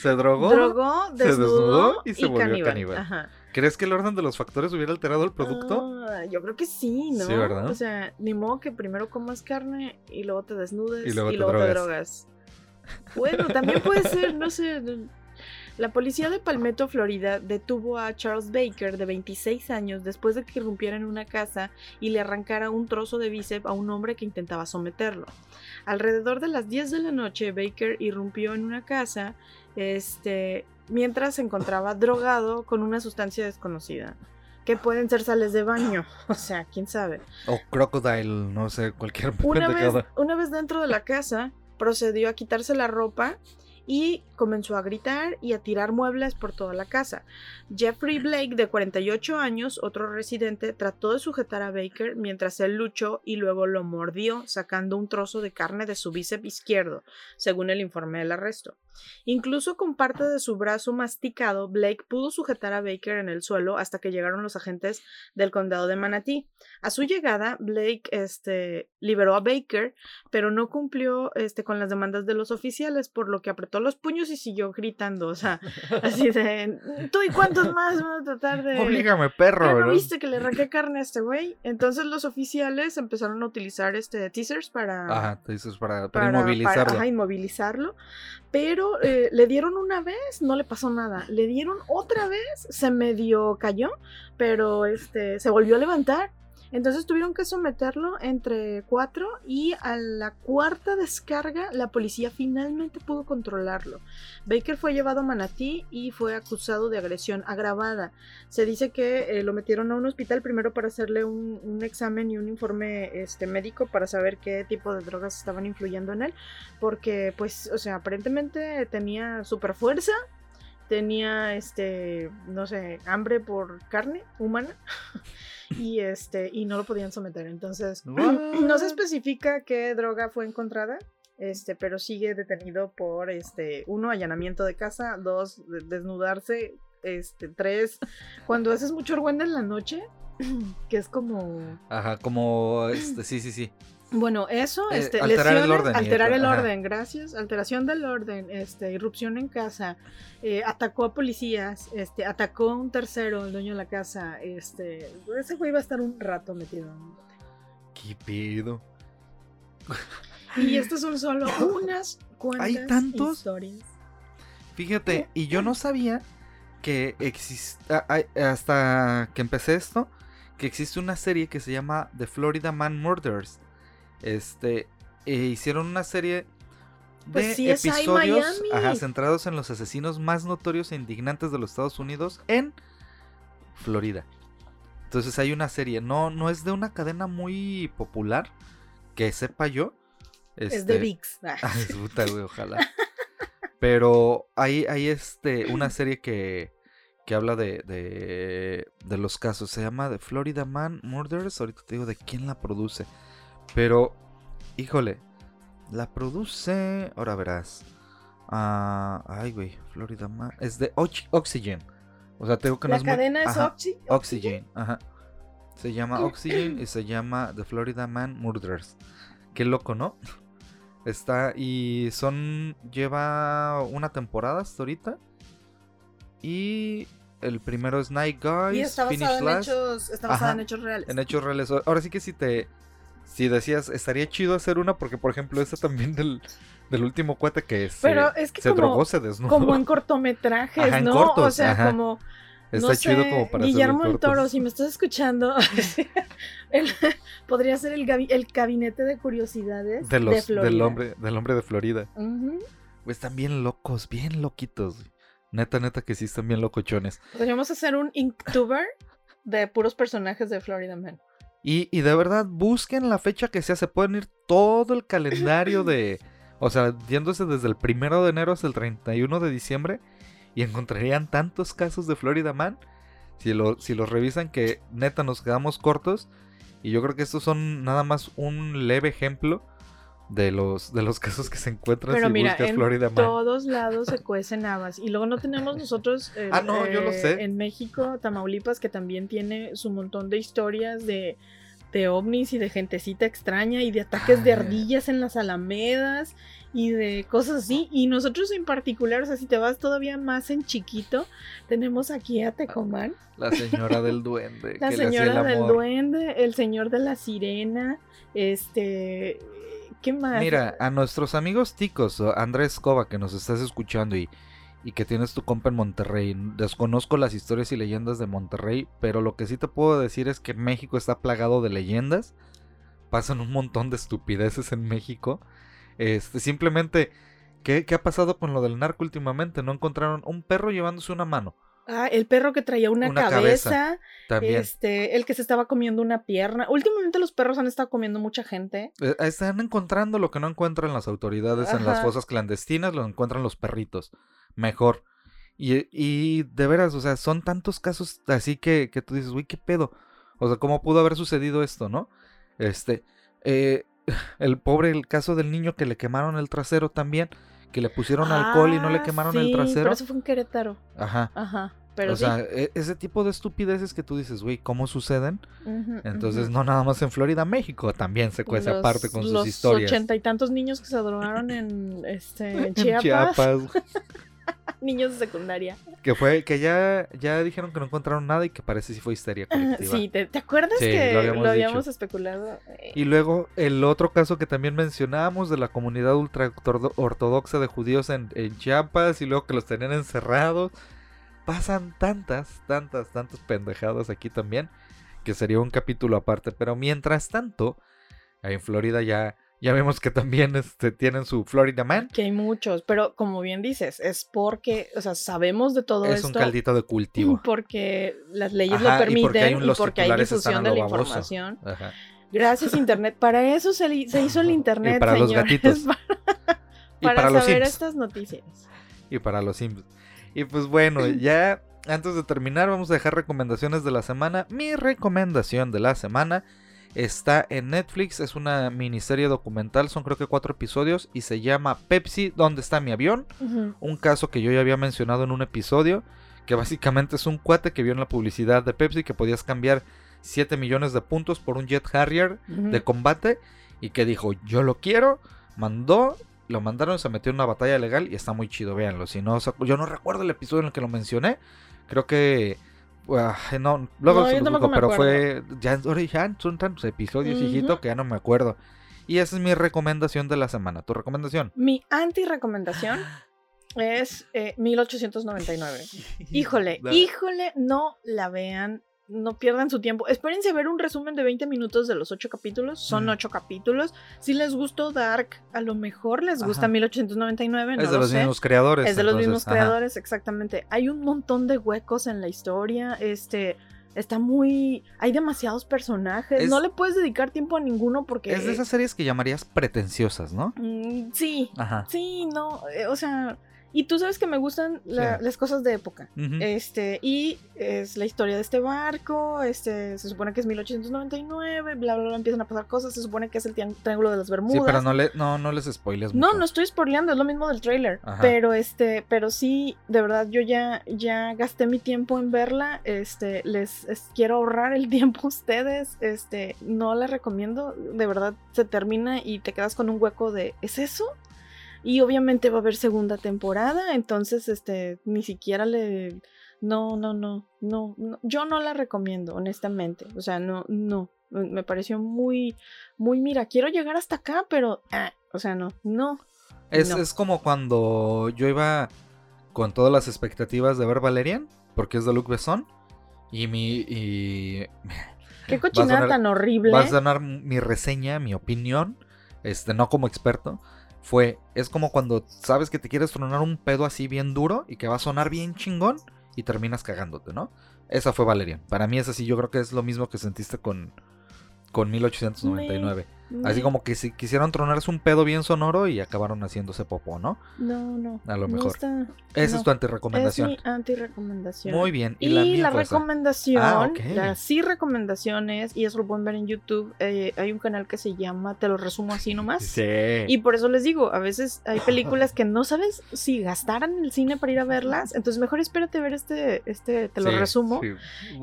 se drogó, drogó, desnudó, se desnudó y se y volvió caníbal. caníbal. Ajá. ¿Crees que el orden de los factores hubiera alterado el producto? Ah, yo creo que sí, ¿no? Sí, ¿verdad? O sea, ni modo que primero comas carne y luego te desnudes Y luego te te drogas. drogas. Bueno, también puede ser, no sé. La policía de Palmetto, Florida, detuvo a Charles Baker, de 26 años, después de que irrumpiera en una casa y le arrancara un trozo de bíceps a un hombre que intentaba someterlo. Alrededor de las 10 de la noche, Baker irrumpió en una casa este, mientras se encontraba drogado con una sustancia desconocida. Que pueden ser sales de baño. O sea, quién sabe. O crocodile, no sé, cualquier Una vez, una vez dentro de la casa, procedió a quitarse la ropa y comenzó a gritar y a tirar muebles por toda la casa. Jeffrey Blake, de 48 años, otro residente, trató de sujetar a Baker mientras él luchó y luego lo mordió, sacando un trozo de carne de su bíceps izquierdo, según el informe del arresto. Incluso con parte de su brazo masticado, Blake pudo sujetar a Baker en el suelo hasta que llegaron los agentes del condado de Manatee. A su llegada, Blake este, liberó a Baker, pero no cumplió este, con las demandas de los oficiales, por lo que apretó los puños y siguió gritando, o sea, así de, ¿tú y cuántos más van a tratar de... Oblígame, ¿Ya perro, no viste que le arranqué carne a este güey? Entonces los oficiales empezaron a utilizar este teasers para, Ajá, para, para, para, inmovilizarlo. para- ajá, inmovilizarlo. Pero eh, le dieron una vez, no le pasó nada. Le dieron otra vez, se medio cayó, pero este se volvió a levantar. Entonces tuvieron que someterlo entre cuatro y a la cuarta descarga la policía finalmente pudo controlarlo. Baker fue llevado a Manatí y fue acusado de agresión agravada. Se dice que eh, lo metieron a un hospital primero para hacerle un, examen y un informe este, médico para saber qué tipo de drogas estaban influyendo en él. Porque, pues, o sea, aparentemente tenía super fuerza. Tenía, este, no sé, hambre por carne humana. y este, y no lo podían someter. Entonces, no se especifica qué droga fue encontrada. Este, pero sigue detenido por este, uno, allanamiento de casa, dos, de- desnudarse, este, tres, cuando haces mucho argüende en la noche, que es como Ajá, como este, sí, sí, sí. Bueno, eso, Eh, este, alterar el lesiones, orden y alterar el ajá. orden, gracias, alteración del orden, este, irrupción en casa, eh, atacó a policías, este, atacó a un tercero, el dueño de la casa, este, ese güey va a estar un rato metido. en un bote. ¿Qué pedo? Y estas son solo unas cuantas ¿Hay tantos? historias. Fíjate, y yo no sabía que existe, hasta que empecé esto, que existe una serie que se llama The Florida Man Murders. Este, e hicieron una serie de Pues sí, es ahí episodios ajá, centrados en los asesinos más notorios e indignantes de los Estados Unidos en Florida. Entonces hay una serie, no, no es de una cadena muy popular, que sepa yo. Es de Este, VIX. Ah. Ay, puta, güey, ojalá. Pero hay, hay este, una serie que, que habla de, de, de los casos. Se llama The Florida Man Murders. Ahorita te digo de quién la produce. Pero, híjole, la produce. Ahora verás. Ah, ay, güey, Florida Man. Es de Ox- Oxygen. O sea, te digo que no La es muy- cadena es Ajá, Oxy. Oxygen, ajá. Se llama Oxygen y se llama The Florida Man Murders. Qué loco, ¿no? Está y son lleva una temporada hasta ahorita. Y el primero es Night Guys, Y está Finish basada en Last, hechos, está basada Ajá, en hechos reales. en hechos reales. Ahora sí que si te si decías estaría chido hacer una porque por ejemplo esta también del, del último cuate que se, Pero es que se como- drogó, se desnudó. Como en cortometrajes, Ajá, en ¿no? cortos, o sea, ajá. como Está no chido sé, como para Guillermo del Toro, si me estás escuchando, el- podría ser el, gabi- el gabinete de curiosidades de los, Florida. del hombre del hombre de Florida. Pues están bien locos, bien loquitos. Neta, neta que sí están bien locochones. Podríamos hacer un Inktober de puros personajes de Florida Man. Y, y de verdad, busquen la fecha que sea. Se pueden ir todo el calendario de. O sea, yéndose desde el primero de enero hasta el 31 de diciembre. Y encontrarían tantos casos de Florida Man. Si, lo, si los revisan, que neta nos quedamos cortos. Y yo creo que estos son nada más un leve ejemplo de los, de los casos que se encuentran Pero si mira, buscas en Florida Man. todos lados se cuecen habas. Y luego no tenemos nosotros eh, Ah, no, yo lo eh, sé. en México, Tamaulipas, que también tiene su montón de historias de de ovnis y de gentecita extraña y de ataques de Ay. ardillas en las alamedas y de cosas así. Y nosotros en particular, o sea, si te vas todavía más en chiquito, tenemos aquí a Tecomán, La señora del duende. la que le hacía señora el del amor. duende, el señor de la sirena, este... Mira, a nuestros amigos ticos, Andrés Cova, que nos estás escuchando y, y que tienes tu compa en Monterrey, desconozco las historias y leyendas de Monterrey, pero lo que sí te puedo decir es que México está plagado de leyendas. Pasan un montón de estupideces en México. Este, simplemente, ¿qué, qué ha pasado con lo del narco últimamente? No encontraron un perro llevándose una mano. Ah, el perro que traía una, Una cabeza, cabeza, También. este, el que se estaba comiendo una pierna. Últimamente los perros han estado comiendo mucha gente. Eh, Están encontrando lo que no encuentran las autoridades en las fosas clandestinas, lo encuentran los perritos. Mejor. Y, y de veras, o sea, son tantos casos así que, que tú dices, uy, ¿qué pedo? O sea, ¿cómo pudo haber sucedido esto, no? Este, eh, el pobre, el caso del niño que le quemaron el trasero también, que le pusieron alcohol y no le Ah, quemaron sí, el trasero. Pero eso fue en Querétaro. Ajá. Ajá. Pero o sí. sea, e- ese tipo de estupideces que tú dices, güey, ¿cómo suceden? Ujú, Entonces, ujú. no nada más en Florida, México también se cuece Los- aparte con sus los historias. ochenta y tantos niños que se drogaron en, este, en En Chiapas, Chiapas, niños de secundaria. que fue que ya ya dijeron que no encontraron nada y que parece si fue histeria colectiva. Sí, ¿te, te acuerdas Sí, que lo habíamos lo habíamos dicho. especulado? Eh, Y luego el otro caso que también mencionábamos de la comunidad ultra ortodo- ortodoxa de judíos en, en Chiapas y luego que los tenían encerrados. Pasan tantas, tantas, tantas pendejadas aquí también que sería un capítulo aparte. Pero mientras tanto, en Florida ya, ya vemos que también este, tienen su Florida Man. que hay muchos, pero como bien dices, es porque, o sea, sabemos de todo Es esto. un caldito de cultivo. Porque las leyes Ajá, lo y porque hay permiten un- y porque hay difusión de la baboso. información. Ajá. Gracias, Internet. Para eso se, li- se hizo el Internet, Y para los gatitos. para, Y para para los saber Sims. estas noticias. y para los Sims. Y pues bueno, ya antes de terminar vamos a dejar recomendaciones de la semana. Mi recomendación de la semana está en Netflix, es una miniserie documental, son creo que cuatro episodios y se llama Pepsi, ¿dónde está mi avión? Un caso que yo ya había mencionado en un episodio, que básicamente es un cuate que vio en la publicidad de Pepsi que podías cambiar 7 millones de puntos por un Jet Harrier de combate y que dijo yo lo quiero, mandó, lo mandaron, se metió en una batalla legal y está muy chido, véanlo. Si no, yo no recuerdo el episodio en el que lo mencioné, creo que... ah, no, luego No, se los busco, pero fue... Ya, son tantos episodios, Ujú. hijito, que ya no me acuerdo. Y esa es mi recomendación de la semana. ¿Tu recomendación? Mi anti-recomendación es eh, 1899. Híjole, híjole, no la vean. No pierdan su tiempo. Espérense a ver un resumen de 20 minutos de los 8 capítulos. Son Mm. 8 capítulos. Si les gustó Dark, a lo mejor les gusta Ajá. 1899. No es de lo los sé. mismos creadores. Es de los mismos ajá. creadores, exactamente. Hay un montón de huecos en la historia. Este. Está muy. Hay demasiados personajes. Es- No le puedes dedicar tiempo a ninguno porque. Es de esas series que llamarías pretenciosas, ¿no? Mm, sí. Ajá. Sí, no. eh, o sea. Y tú sabes que me gustan la- Sí. las cosas de época. Este, y es la historia de este barco, este, se supone que es 1899, bla, bla, bla, empiezan a pasar cosas, se supone que es el trián- Triángulo de las Bermudas. Sí, pero no, le, no, no les spoiles No, mucho. no estoy spoileando, es lo mismo del trailer. Ajá. Pero este, pero sí, de verdad, yo ya, ya gasté mi tiempo en verla. Este, les es- quiero ahorrar el tiempo a ustedes. Este, no la recomiendo. De verdad, se termina y te quedas con un hueco de ¿es eso? Y obviamente va a haber segunda temporada. Entonces, este, ni siquiera le. No, no, no, no, no. Yo no la recomiendo, honestamente. O sea, no, no. Me pareció muy, muy, mira, quiero llegar hasta acá, pero, ah, o sea, no, no, Es, No. es como cuando yo iba con todas las expectativas de ver Valerian, porque es de Luc Besson. Y mi. Y Qué cochinada tan horrible. va a sonar mi reseña, mi opinión, este, no como experto. Fue, es como cuando sabes que te quieres tronar un pedo así bien duro y que va a sonar bien chingón y terminas cagándote, ¿no? Esa fue Valerian. Para mí es así, yo creo que es lo mismo que sentiste con, con 1899. Así Mm, como que si quisieron tronarse un pedo bien sonoro y acabaron haciéndose popó, ¿no? No, no. A lo mejor. está- Esa no. es tu antirecomendación. Es mi antirecomendación. Muy bien. Y, Y, la, recomendación, Ah, sí recomendaciones, y eso lo pueden ver en YouTube, eh, hay un canal que se llama Te lo resumo así nomás. Sí. Y por eso les digo, a veces hay películas que no sabes si gastar en el cine para ir a verlas, entonces mejor espérate a ver este, este, te lo Sí, resumo. sí,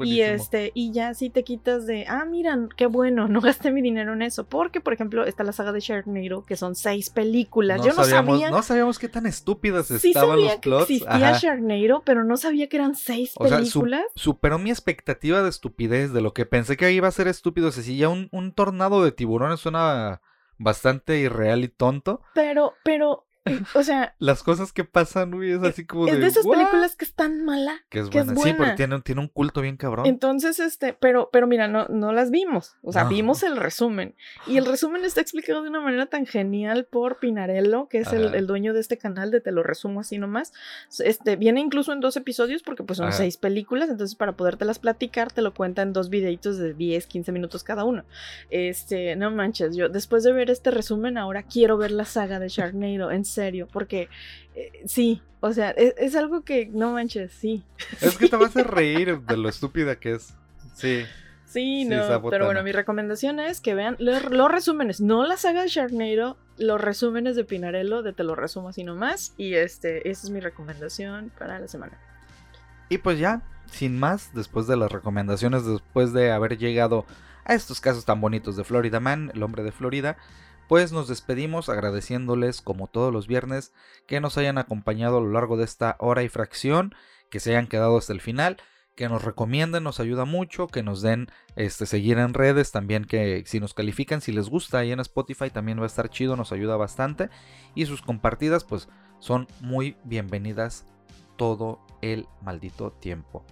Y este, y ya si te quitas de, ah, miran, qué bueno, no gasté mi dinero en eso. Porque, por ejemplo, está la saga de Sharknado, que son seis películas. Yo no sabíamos, sabía. no sabíamos qué tan estúpidas sí estaban sabía los que plots. existía Ajá. Sharknado, pero no sabía que eran seis O sea, su- películas. superó mi expectativa de estupidez, de lo que pensé que iba a ser estúpido. O sea, si ya un, un tornado de tiburones suena bastante irreal y tonto, Pero, pero, o sea, las cosas que pasan, güey, es así como es de. de esas "What?". películas que es tan mala. Que es que es buena. Sí, porque buena. tiene, tiene un culto bien cabrón. Entonces, este, pero, pero mira, no, no las vimos. O sea, No. vimos el resumen. Y el resumen está explicado de una manera tan genial por Pinarello, que es el, el dueño de este canal, de Te lo resumo así nomás. Este, viene incluso en dos episodios porque pues son Ajá. seis películas, entonces para podértelas platicar te lo cuenta en dos videitos de 10, 15 minutos cada uno. Este, no manches, yo después de ver este resumen ahora quiero ver la saga de Sharknado, en serio, porque eh, sí, o sea, es, es algo que no manches, sí. Es que te vas a reír de lo estúpida que es. Sí. Sí, Sí, no, pero bueno, mi recomendación es que vean lo- los resúmenes, no la saga de Sharknado, los resúmenes de Pinarello, de te lo resumo así nomás, y este, esa es mi recomendación para la semana. Y pues ya, sin más, después de las recomendaciones, después de haber llegado a estos casos tan bonitos de Florida Man, el hombre de Florida, pues nos despedimos agradeciéndoles como todos los viernes que nos hayan acompañado a lo largo de esta hora y fracción, que se hayan quedado hasta el final, que nos recomienden, nos ayuda mucho, que nos den este seguir en redes, también que si nos califican, si les gusta ahí en Spotify también va a estar chido, nos ayuda bastante y sus compartidas pues son muy bienvenidas todo el maldito tiempo.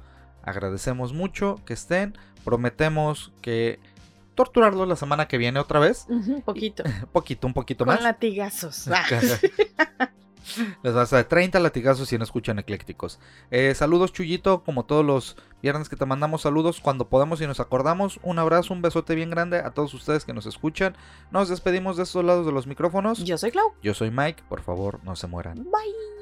Agradecemos mucho que estén. Prometemos que torturarlos la semana que viene otra vez. Ujú, poquito. Un poquito, un poquito Con más. latigazos. Ah. Les vas a dar 30 latigazos si no escuchan eclécticos. Eh, saludos, Chuyito. Como todos los viernes que te mandamos saludos cuando podemos y nos acordamos. Un abrazo, un besote bien grande a todos ustedes que nos escuchan. Nos despedimos de estos lados de los micrófonos. Yo soy Clau. Yo soy Mike. Por favor, no se mueran. Bye.